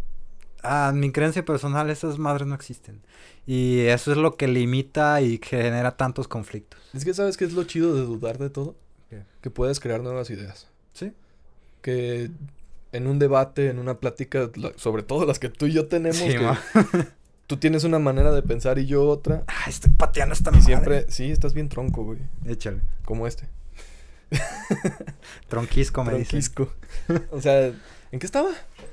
a mi creencia personal esas madres no existen. Y eso es lo que limita y genera tantos conflictos. Es que, ¿sabes qué es lo chido de dudar de todo? ¿Qué? Que puedes crear nuevas ideas. Sí. Que en un debate, en una plática, la- sobre todo las que tú y yo tenemos, Sí, que ma. tú tienes una manera de pensar y yo otra. Ah, estoy pateando esta Y madre. siempre, sí, estás bien tronco, güey. Échale. Como este. Tronquisco me dicen. Tronquisco. o sea, ¿en qué estaba?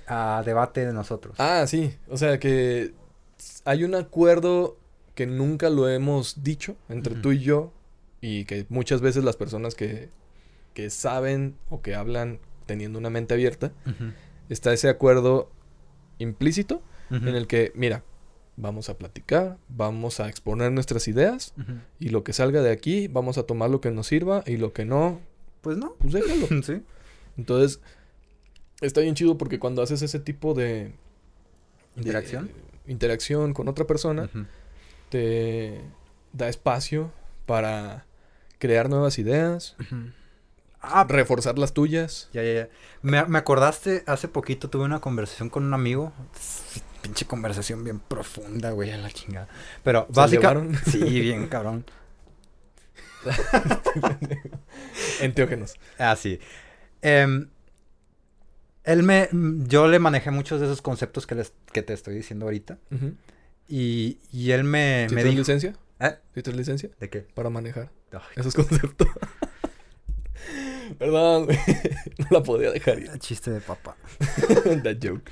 A debate de nosotros. Ah, sí. O sea que hay un acuerdo que nunca lo hemos dicho entre tú y yo y que muchas veces las personas que, que saben o que hablan teniendo una mente abierta, está ese acuerdo implícito en el que, mira, vamos a platicar, vamos a exponer nuestras ideas y lo que salga de aquí, vamos a tomar lo que nos sirva y lo que no, Pues no. pues déjalo. sí. Entonces, está bien chido porque cuando haces ese tipo de... de, Interacción. eh, interacción con otra persona, te da espacio para crear nuevas ideas. Ah, reforzar las tuyas. Ya, ya, ya. Me, me acordaste, hace poquito tuve una conversación con un amigo. Pinche conversación bien profunda, güey, a la chingada. Pero ¿Se básicamente. Sí, bien cabrón. Enteógenos. Ah, sí. Em, él me. Yo le manejé muchos de esos conceptos que, les, que te estoy diciendo ahorita. Y, y él me, ¿Sí me dijo. licencia? ¿Eh? ¿Sí traes licencia? ¿De qué? Para manejar Ay, esos conceptos. Perdón. No la podía dejar ir. chiste de papá. That joke.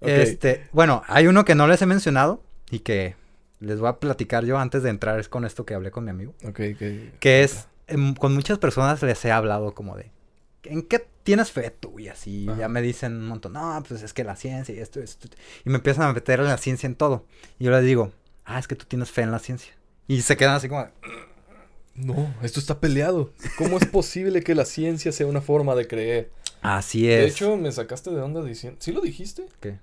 Ok. Este, bueno, hay uno que no les he mencionado y que les voy a platicar yo antes de entrar es con esto que hablé con mi amigo. Ok, que... Que es, em, con muchas personas les he hablado como de, ¿en qué tienes fe tú? Y así, Ajá. ya me dicen un montón, no, pues es que la ciencia y esto, esto. Y me empiezan a meter la ciencia en todo. Y yo les digo, ah, es que tú tienes fe en la ciencia. Y se quedan así como, de, No, esto está peleado. ¿Cómo es posible que la ciencia sea una forma de creer? así es. De hecho, me sacaste de onda diciendo... ¿Sí lo dijiste? ¿Qué?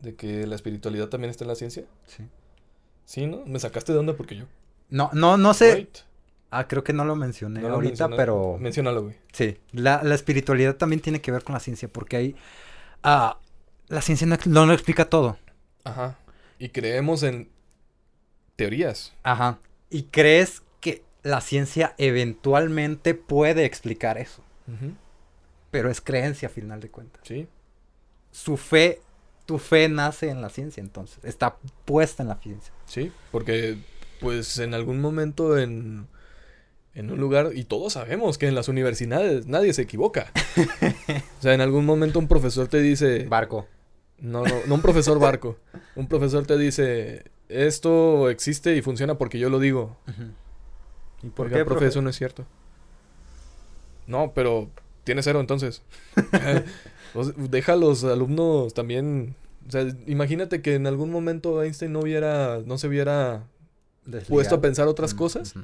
¿De que la espiritualidad también está en la ciencia? Sí. Sí, ¿no? Me sacaste de onda porque yo... No, no, no sé. Ah, creo que no lo mencioné no lo ahorita, mencioné. pero... Menciónalo, güey. Sí, la, la espiritualidad también tiene que ver con la ciencia, porque hay... ah, la ciencia no, no lo explica todo. Ajá. Y creemos en teorías. Ajá. Y crees la ciencia eventualmente puede explicar eso, pero es creencia a final de cuentas. Sí. Su fe, tu fe nace en la ciencia, entonces, está puesta en la ciencia. Sí. Porque, pues, en algún momento en... En un lugar, y todos sabemos que en las universidades nadie se equivoca. o sea, en algún momento un profesor te dice, Barco. no, no, no un profesor barco, un profesor te dice, esto existe y funciona porque yo lo digo. ¿Y por Oiga, qué, profe, profe? eso no es cierto. No, pero tiene cero entonces. O sea, Deja a los alumnos también. O sea, imagínate que en algún momento Einstein no hubiera, no se hubiera puesto a pensar otras Mm, cosas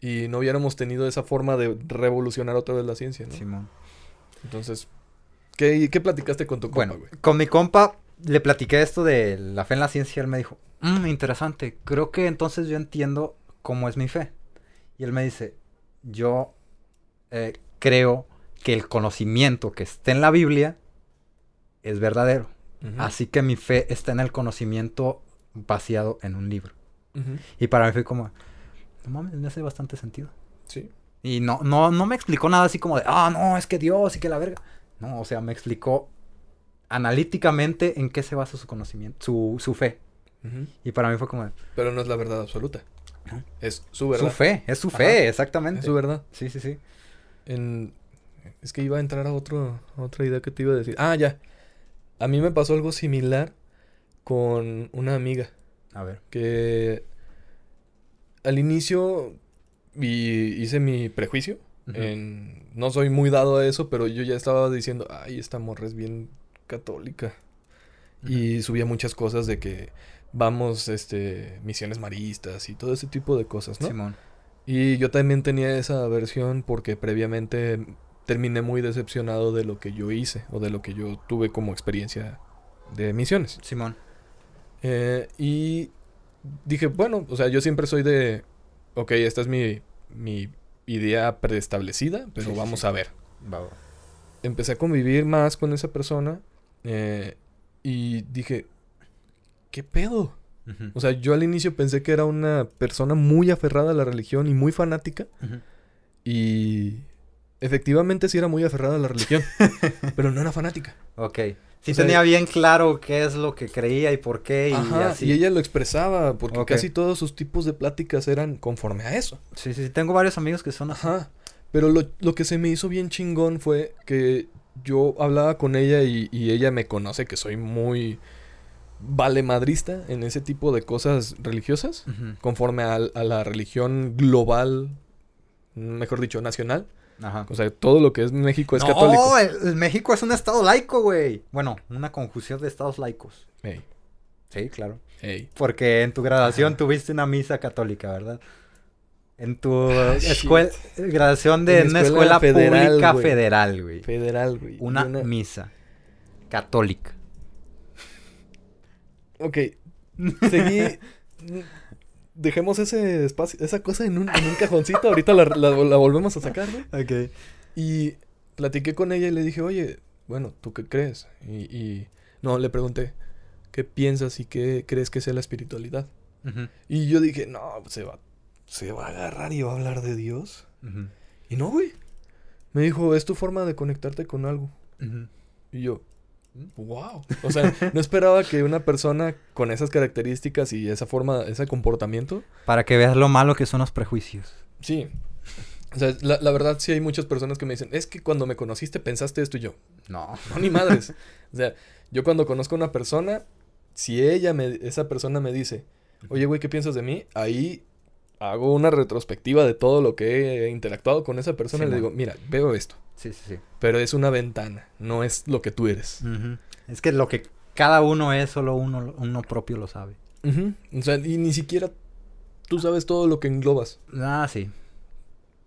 y no hubiéramos tenido esa forma de revolucionar otra vez la ciencia, ¿no? Simón. Entonces, ¿qué, qué platicaste con tu compa, Bueno, güey? con mi compa le platiqué esto de la fe en la ciencia y él me dijo, "Mm, interesante, creo que entonces yo entiendo cómo es mi fe. Y él me dice, yo eh, creo que el conocimiento que está en la Biblia es verdadero. Así que mi fe está en el conocimiento vaciado en un libro. Y para mí fue como, no mames, me hace bastante sentido. Sí. Y no, no, no me explicó nada así como de, ah, no, es que Dios y que la verga. No, o sea, me explicó analíticamente en qué se basa su conocimiento, su, su fe. Y para mí fue como, Pero no es la verdad absoluta. No. Es su verdad. su fe, es su Ajá. fe, exactamente. Es su verdad. Sí, sí, sí. En... Es que iba a entrar a, otro, a otra idea que te iba a decir. Ah, ya. A mí me pasó algo similar con una amiga A ver. que al inicio y hice mi prejuicio. En- no soy muy dado a eso, pero yo ya estaba diciendo, ay, esta morra es bien católica. Y subía muchas cosas de que vamos, este, misiones maristas y todo ese tipo de cosas, ¿no? Simón. Y yo también tenía esa versión porque previamente terminé muy decepcionado de lo que yo hice o de lo que yo tuve como experiencia de misiones. Simón. Eh, y dije, bueno, o sea, yo siempre soy de, ok, esta es mi, mi idea preestablecida, pero Sí, vamos sí. a ver. Va. Empecé a convivir más con esa persona eh, y dije, ¿qué pedo? O sea, yo al inicio pensé que era una persona muy aferrada a la religión y muy fanática. Y efectivamente sí era muy aferrada a la religión, pero no era fanática. Ok. Sí O sea, tenía bien claro qué es lo que creía y por qué y Ajá, así. y ella lo expresaba, porque casi todos sus tipos de pláticas eran conforme a eso. Sí, sí, sí. Tengo varios amigos que son así. Ajá. Pero lo, lo que se me hizo bien chingón fue que yo hablaba con ella y, y ella me conoce que soy muy valemadrista en ese tipo de cosas religiosas, conforme a, la religión global, mejor dicho, nacional. Ajá. O sea, todo lo que es México es no, católico. el, el México es un estado laico, güey. Bueno, una conjunción de estados laicos. Ey, Sí, claro. ey. Porque en tu graduación Ajá. tuviste una misa católica, ¿verdad? En tu Ah, escuela, graduación de En una escuela escuela federal, pública güey. federal, güey. Federal, güey. Una misa católica. Ok. Seguí. Dejemos ese espacio, esa cosa en un, en un cajoncito. Ahorita la, la- la volvemos a sacar, güey. Ok. Y platiqué con ella y le dije, oye, bueno, ¿tú qué crees? Y, y no, le pregunté, ¿qué piensas y qué crees que sea la espiritualidad? Y yo dije, no, se va, se va a agarrar y va a hablar de Dios. Y no, güey. Me dijo, es tu forma de conectarte con algo. Y yo, wow. O sea, no esperaba que una persona con esas características y esa forma, ese comportamiento. Para que veas lo malo que son los prejuicios. Sí. O sea, la, la verdad sí hay muchas personas que me dicen, es que cuando me conociste pensaste esto y yo. No. No, ni madres. O sea, yo cuando conozco a una persona, si ella me, esa persona me dice, oye, güey, ¿qué piensas de mí? Ahí hago una retrospectiva de todo lo que he interactuado con esa persona y le digo, mira, veo esto, Sí, sí, sí. pero es una ventana, no es lo que tú eres. Es que lo que cada uno es, solo uno, uno propio lo sabe. O sea, y ni siquiera tú sabes todo lo que englobas. Ah, sí.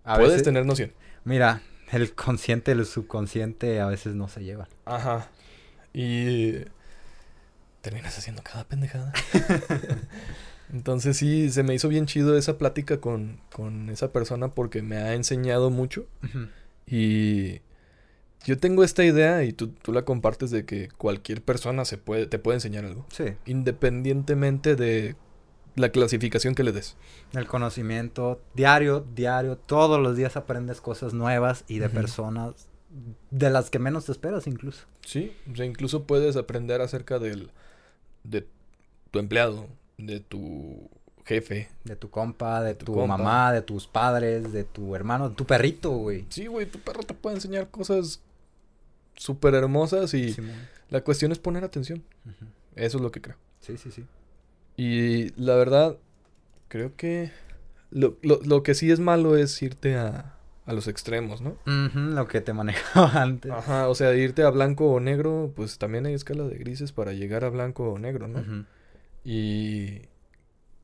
A Puedes veces- tener noción. Mira, el consciente y el subconsciente a veces no se llevan. Ajá. Y terminas haciendo cada pendejada. Entonces sí, se me hizo bien chido esa plática con, con esa persona porque me ha enseñado mucho. Y yo tengo esta idea y tú, tú la compartes de que cualquier persona se puede, te puede enseñar algo. Sí. Independientemente de la clasificación que le des. El conocimiento diario, diario, todos los días aprendes cosas nuevas y de personas de las que menos te esperas incluso. Sí, o sea, incluso puedes aprender acerca del, de tu empleado, de tu jefe. De tu compa, de Tu tu, compa. mamá, de tus padres, de tu hermano, de tu perrito, güey. Sí, güey, tu perro te puede enseñar cosas súper hermosas y la cuestión es poner atención. Eso es lo que creo. Sí, sí, sí. Y la verdad, creo que lo, lo, lo que sí es malo es irte a, a los extremos, ¿no? Ujú, lo que te manejaba antes. Ajá, o sea, irte a blanco o negro, pues también hay escala de grises para llegar a blanco o negro, ¿no? Y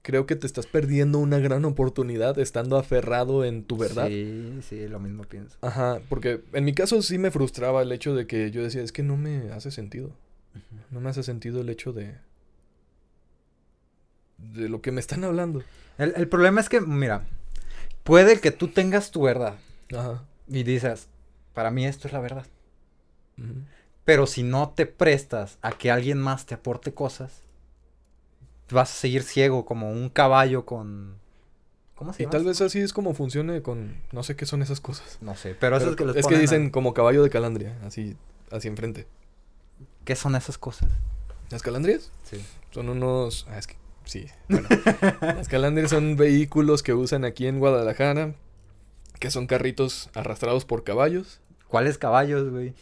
creo que te estás perdiendo una gran oportunidad estando aferrado en tu verdad. Sí, sí, lo mismo pienso. Ajá, porque en mi caso sí me frustraba el hecho de que yo decía, es que no me hace sentido. No me hace sentido el hecho de... De lo que me están hablando. El, el problema es que, mira, puede que tú tengas tu verdad Ajá. y dices, para mí esto es la verdad. Pero si no te prestas a que alguien más te aporte cosas, vas a seguir ciego como un caballo con... ¿Cómo se Y llama? tal eso? vez así es como funcione con... No sé qué son esas cosas. No sé, pero, eso Pero es que les es que a- dicen como caballo de calandria, así, así enfrente. ¿Qué son esas cosas? ¿Las calandrias? Sí. Son unos... Ah, es que... Sí. Bueno. Las calandrias son vehículos que usan aquí en Guadalajara. Que son carritos arrastrados por caballos. ¿Cuáles caballos, güey?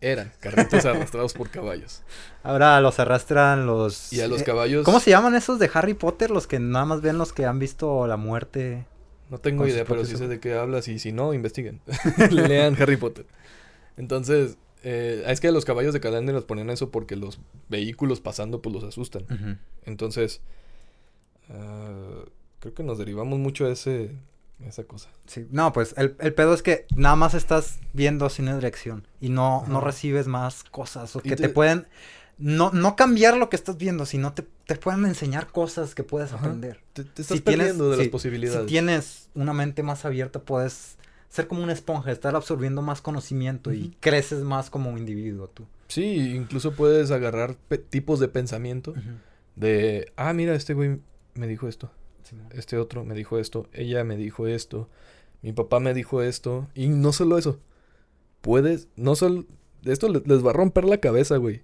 Eran carritos arrastrados por caballos. Ahora los arrastran los... Y a los eh, caballos... ¿Cómo se llaman esos de Harry Potter? Los que nada más ven los que han visto la muerte. No tengo idea, pero sí sé de qué hablas y si no, investiguen. Lean Harry Potter. Entonces, eh, es que a los caballos de calandria los ponían eso porque los vehículos pasando pues los asustan. Entonces, ah, creo que nos derivamos mucho de ese, esa cosa. Sí, no, pues el, el pedo es que nada más estás viendo sin dirección y no, no recibes más cosas o que te... te- pueden no, no cambiar lo que estás viendo, sino te, te pueden enseñar cosas que puedes Ajá. aprender. Te, te estás Si tienes- de las posibilidades. Si tienes una mente más abierta, puedes ser como una esponja, estar absorbiendo más conocimiento y creces más como individuo tú. Sí, incluso puedes agarrar tipos de pensamiento de, ah, mira, este güey me dijo esto. Este otro me dijo esto, ella me dijo esto, mi papá me dijo esto. Y no solo eso. Puedes, no solo, esto le- les va a romper la cabeza, güey.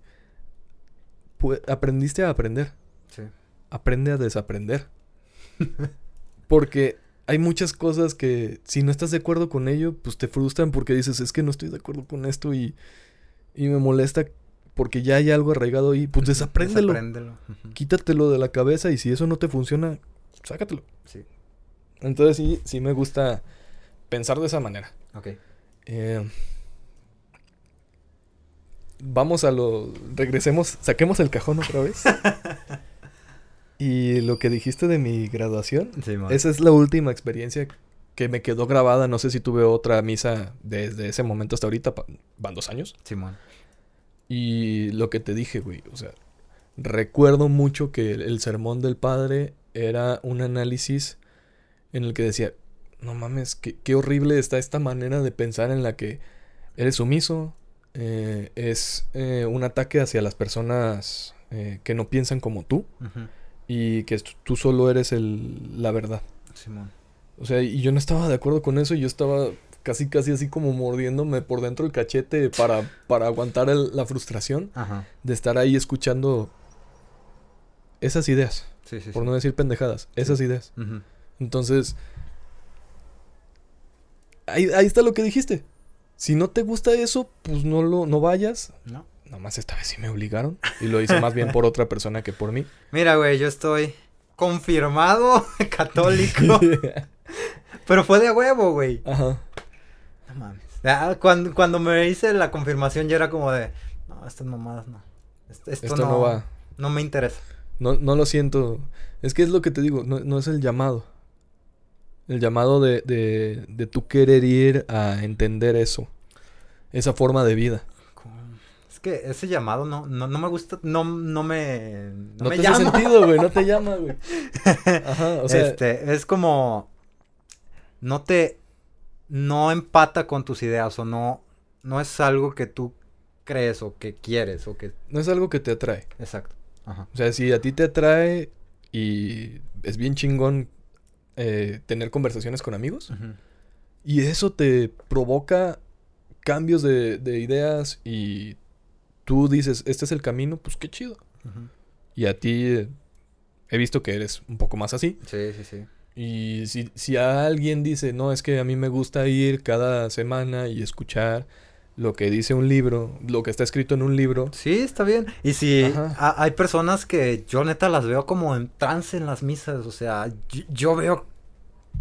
Aprendiste a aprender. Sí. Aprende a desaprender. Porque hay muchas cosas que si no estás de acuerdo con ello, pues te frustran porque dices, es que no estoy de acuerdo con esto y, y me molesta porque ya hay algo arraigado ahí. Pues desapréndelo. Desapréndelo. Quítatelo de la cabeza y si eso no te funciona, sácatelo. Sí. Entonces sí, sí me gusta pensar de esa manera. Ok. Eh, vamos a lo... Regresemos, saquemos el cajón otra vez. y lo que dijiste de mi graduación, Sí, esa es la última experiencia que me quedó grabada. No sé si tuve otra misa desde ese momento hasta ahorita. Van dos años. Simón. Y lo que te dije, güey, o sea, recuerdo mucho que el, el sermón del padre era un análisis en el que decía, no mames, qué, qué horrible está esta manera de pensar en la que eres sumiso, eh, es eh, un ataque hacia las personas eh, que no piensan como tú y que tú- tú solo eres el, la verdad. Simón. O sea, y yo no estaba de acuerdo con eso y yo estaba casi, casi así como mordiéndome por dentro el cachete para, para aguantar el- la frustración Ajá. de estar ahí escuchando esas ideas, Sí, sí, por sí. no decir pendejadas, esas ideas. Ujú. Entonces, ahí, ahí está lo que dijiste. Si no te gusta eso, pues no lo no vayas. ¿No? Nomás esta vez sí me obligaron y lo hice más bien por otra persona que por mí. Mira, güey, yo estoy confirmado católico. pero fue de huevo, güey. Ajá. No mames. Ah, cuando, cuando me hice la confirmación, ya era como de. No, estas mamadas no. Esto, esto Esto no va. No me interesa. No, no lo siento. Es que es lo que te digo, no, no es el llamado. El llamado de, de, de tú querer ir a entender eso. Esa forma de vida. Es que ese llamado no, no, no me gusta. No, no me. No, No, me te llama. hace sentido, güey. No te llama, güey. Ajá, o sea, este, es como. No te. No empata con tus ideas o no. No es algo que tú crees o que quieres o que. no es algo que te atrae. Exacto. Ajá. O sea, si a ti te atrae y es bien chingón eh, tener conversaciones con amigos y eso te provoca cambios de, de ideas y tú dices, este es el camino, pues qué chido. Ujú. Y a ti eh, he visto que eres un poco más así. Sí, sí, sí. Y si, si a alguien dice, no, es que a mí me gusta ir cada semana y escuchar lo que dice un libro, lo que está escrito en un libro, Sí, está bien. Y si hay personas que yo neta las veo como en trance en las misas, o sea, yo, yo veo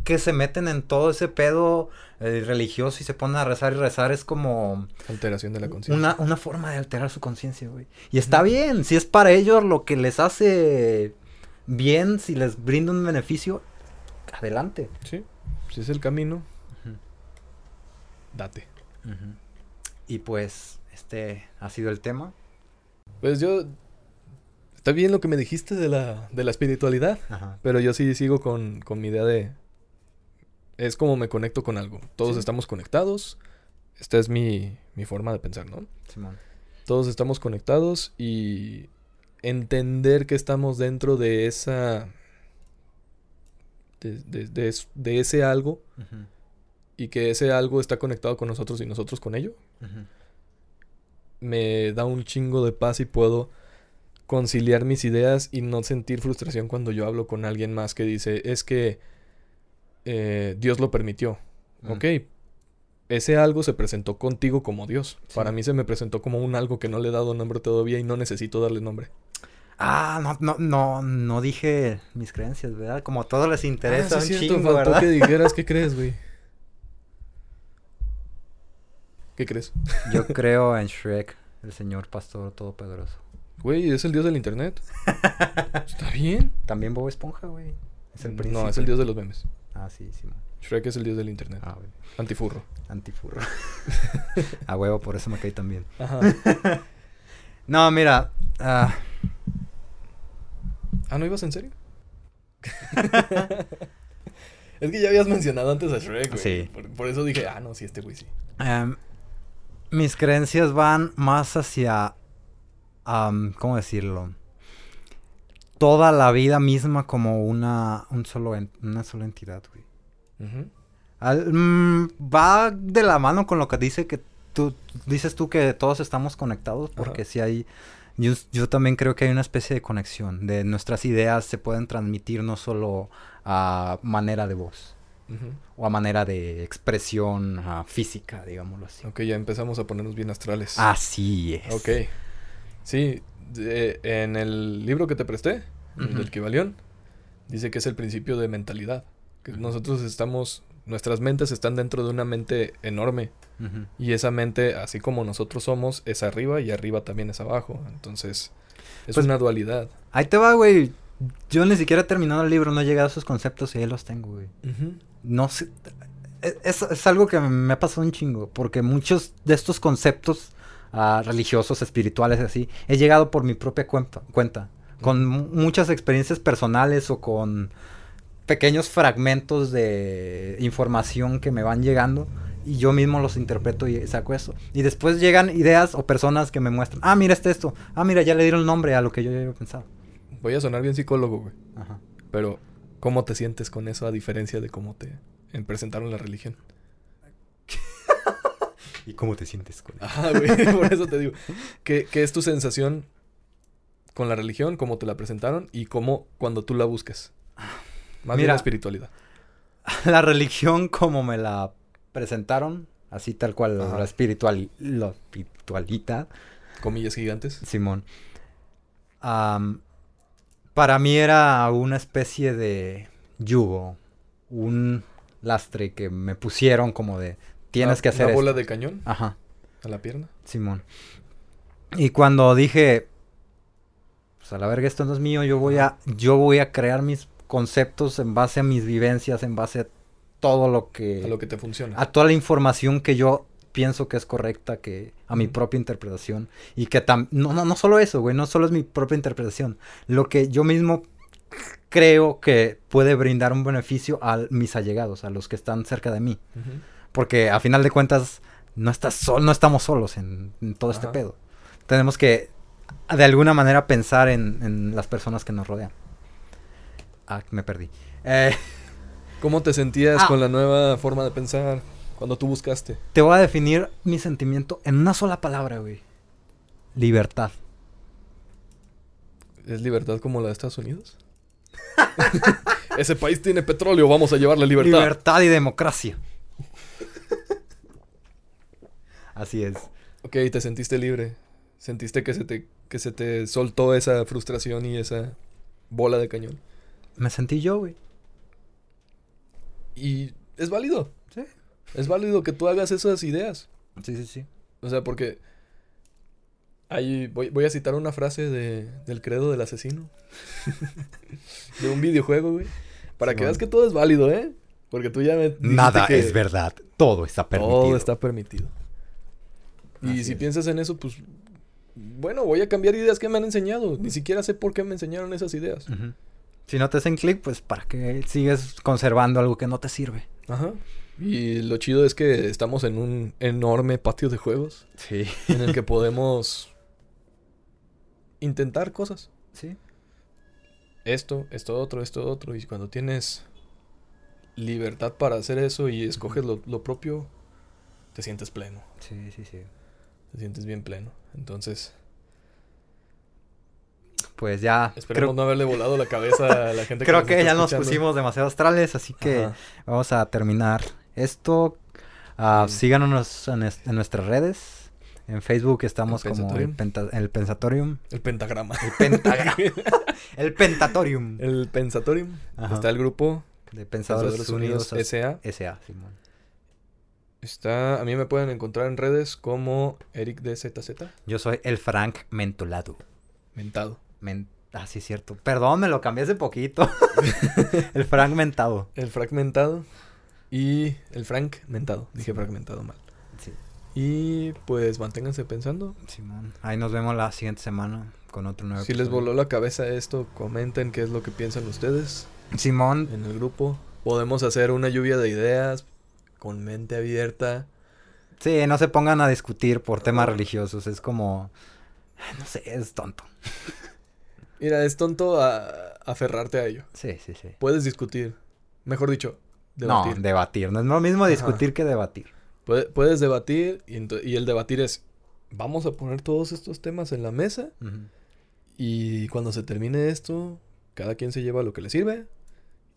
que se meten en todo ese pedo eh, religioso y se ponen a rezar y rezar es como alteración de la conciencia. una, una forma de alterar su conciencia, güey. Y está bien, si es para ellos lo que les hace bien, si les brinda un beneficio, adelante. Sí, si es el camino, date. Y pues, este ha sido el tema. Pues yo... Está bien lo que me dijiste de la, de la espiritualidad, Ajá. pero yo sí sigo con, con mi idea de... Es como me conecto con algo. Todos Sí. estamos conectados. Esta es mi, mi forma de pensar, ¿no? Simón. Todos estamos conectados y entender que estamos dentro de esa... De, de- de de ese algo y que ese algo está conectado con nosotros y nosotros con ello, me da un chingo de paz y puedo conciliar mis ideas y no sentir frustración cuando yo hablo con alguien más que dice, es que eh, Dios lo permitió. Ok, ese algo se presentó contigo como Dios. Sí. Para mí se me presentó como un algo que no le he dado nombre todavía y no necesito darle nombre. Ah, no, no, no, no dije mis creencias, ¿verdad? Como a todos les interesa Ah, sí un cierto, chingo, faltó ¿verdad? que dijeras qué crees, güey. ¿Qué crees? Yo creo en Shrek, el señor pastor todopoderoso. Güey, es el dios del internet. Está bien. También Bob Esponja, güey. Es el no, príncipe. es el dios de los memes. Ah, sí, sí. man. Shrek es el dios del internet. Ah, güey. Antifurro. Antifurro. A huevo, por eso me caí también. Ajá. No, mira. ah, Ah, ¿no ibas en serio? es que ya habías mencionado antes a Shrek, güey. Sí. Por, por eso dije, ah, no, sí, este güey sí. em, mis creencias van más hacia. am, ¿Cómo decirlo? Toda la vida misma como una, un solo en- una sola entidad, güey. Al- mm, va de la mano con lo que dice que tú dices tú que todos estamos conectados porque si hay yo, yo también creo que hay una especie de conexión de nuestras ideas se pueden transmitir no solo a manera de voz O a manera de expresión física digámoslo así Ok, ya empezamos a ponernos bien astrales. así es Ok. Sí, de- en el libro que te presté, del Kibalión, dice que es el principio de mentalidad. Que nosotros estamos, nuestras mentes están dentro de una mente enorme. Y esa mente, así como nosotros somos, es arriba y arriba también es abajo. Entonces, es Pues- una dualidad. ahí te va güey yo ni siquiera he terminado el libro no he llegado a esos conceptos y ahí los tengo güey no sé. e- Es, es algo que me ha pasado un chingo. Porque muchos de estos conceptos ah, religiosos, espirituales, así, he llegado por mi propia cuenta. cuenta con mu- muchas experiencias personales o con pequeños fragmentos de información que me van llegando. Y yo mismo los interpreto y saco eso. Y después llegan ideas o personas que me muestran. Ah, mira este esto. Ah, mira, ya le dieron nombre a lo que yo ya había pensado. Voy a sonar bien psicólogo, güey. Ajá. Pero, ¿cómo te sientes con eso a diferencia de cómo te en- presentaron la religión? ¿Y cómo te sientes con eso? Ajá, güey, por eso te digo. ¿Qué, qué es tu sensación con la religión, cómo te la presentaron y cómo cuando tú la buscas? Más bien Mira. la espiritualidad. la religión como me la presentaron, así tal cual, Ajá. la espiritual, la espiritualidad, Comillas gigantes. Simón. am, para mí era una especie de yugo, un lastre que me pusieron como de tienes que hacer Una bola esto". de cañón Ajá, a la pierna. Simón. Y cuando dije, pues a la verga esto no es mío, yo voy a, yo voy a crear mis conceptos en base a mis vivencias, en base a todo lo que A lo que te funciona. a toda la información que yo pienso que es correcta, que a mi propia interpretación. Y que tam no, no, no solo eso, güey, no solo es mi propia interpretación. Lo que yo mismo creo que puede brindar un beneficio a mis allegados, a los que están cerca de mí. Porque a final de cuentas, no, estás sol no estamos solos en, en todo este pedo. Tenemos que, de alguna manera, pensar en, en las personas que nos rodean. Ah, me perdí. Eh, ¿Cómo te sentías Ah. con la nueva forma de pensar cuando tú buscaste? Te voy a definir mi sentimiento en una sola palabra, güey. Libertad. ¿Es libertad como la de Estados Unidos? Ese país tiene petróleo, vamos a llevarle libertad. Libertad y democracia. Así es. Ok, te sentiste libre. Sentiste que se te, que se te soltó esa frustración y esa bola de cañón. Me sentí yo, güey. Y es válido. Es válido que tú hagas esas ideas. Sí, sí, sí. O sea, porque ahí voy, voy a citar una frase de, del credo del asesino. de un videojuego, güey. Para que veas que todo es válido, ¿eh? Porque tú ya me Nada que es verdad. Todo está permitido. Todo está permitido. Y si es. piensas en eso, pues... Bueno, voy a cambiar ideas que me han enseñado. Ni siquiera sé por qué me enseñaron esas ideas. Si no te hacen clic, pues para que sigues conservando algo que no te sirve. Ajá. Y lo chido es que estamos en un enorme patio de juegos Sí. en el que podemos intentar cosas. Sí. Esto, esto otro, esto otro. Y cuando tienes libertad para hacer eso y escoges lo, lo propio, te sientes pleno. Sí, sí, sí. Te sientes bien pleno. Entonces, Pues ya. esperemos Creo, no haberle volado la cabeza a la gente creo nos que ya nos pusimos demasiado astrales, así que Ajá. vamos a terminar esto. Ah. Síganos en, es- en nuestras redes. En Facebook estamos El como el, Pensatorium. penta- el Pensatorium. El pentagrama. El Pentagrama. el Pentatorium. El pensatorium. Ajá. Está el grupo de Pensadores, Pensadores Unidos. Unidos S.A. S.A. Simón. Está, a mí me pueden encontrar en redes como Eric DZZ. Yo soy el Frank Mentolado. Mentado. Men- ah, sí, cierto. Perdón, me lo cambié hace poquito. el Frank Mentado. El fragmentado. Y el Frank mentado. Dije fragmentado mal. Sí. Y pues manténganse pensando. Simón. Ahí nos vemos la siguiente semana con otro nuevo Si les voló la cabeza esto, comenten qué es lo que piensan ustedes Simón, en el grupo. Podemos hacer una lluvia de ideas con mente abierta. sí, no se pongan a discutir por temas religiosos. Es como. No sé, es tonto. Mira, es tonto a- aferrarte a ello. Sí, sí, sí. Puedes discutir. Mejor dicho, Debatir. No, debatir. No es lo mismo Ajá. discutir que debatir. Puede- puedes debatir y, el debatir es, vamos a poner todos estos temas en la mesa y cuando se termine esto, cada quien se lleva lo que le sirve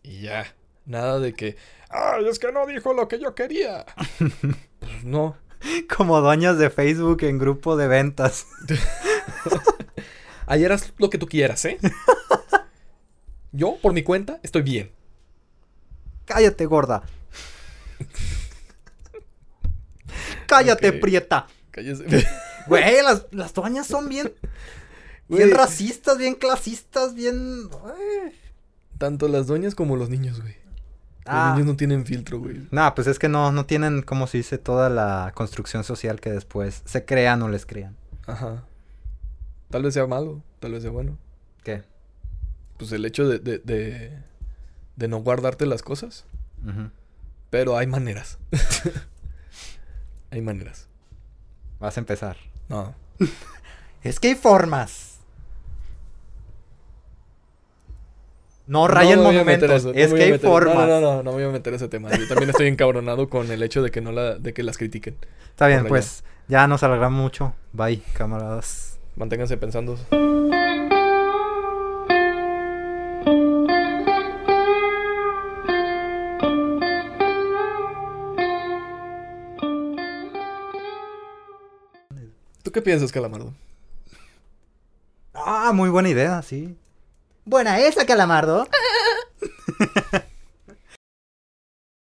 y ya. Nada de que, ay, es que no dijo lo que yo quería. pues no. Como dueñas de Facebook en grupo de ventas. Ayer haz lo que tú quieras, ¿eh? Yo, por mi cuenta, estoy bien. Cállate, gorda. Cállate, prieta. Cállese. Güey, las, las dueñas son bien, Güey, bien racistas, bien clasistas, bien... Tanto las doñas como los niños, güey. Los Ah. niños no tienen filtro, güey. No, pues es que no, no tienen, como se dice, toda la construcción social que después se crean o les crean. Ajá. Tal vez sea malo, tal vez sea bueno. ¿Qué? Pues el hecho de, de, de, de no guardarte las cosas. Pero hay maneras. hay maneras. Vas a empezar. No. Es que hay formas. No rayen No monumentos. eso, es que hay formas. No, no, no, no, me voy a meter ese tema. Yo también estoy encabronado con el hecho de que no la, de que las critiquen. Está bien, pues ya nos alegramos mucho. Bye, camaradas. Manténganse pensando. ¿Tú qué piensas, Calamardo? Ah, muy buena idea, sí. Buena esa, Calamardo.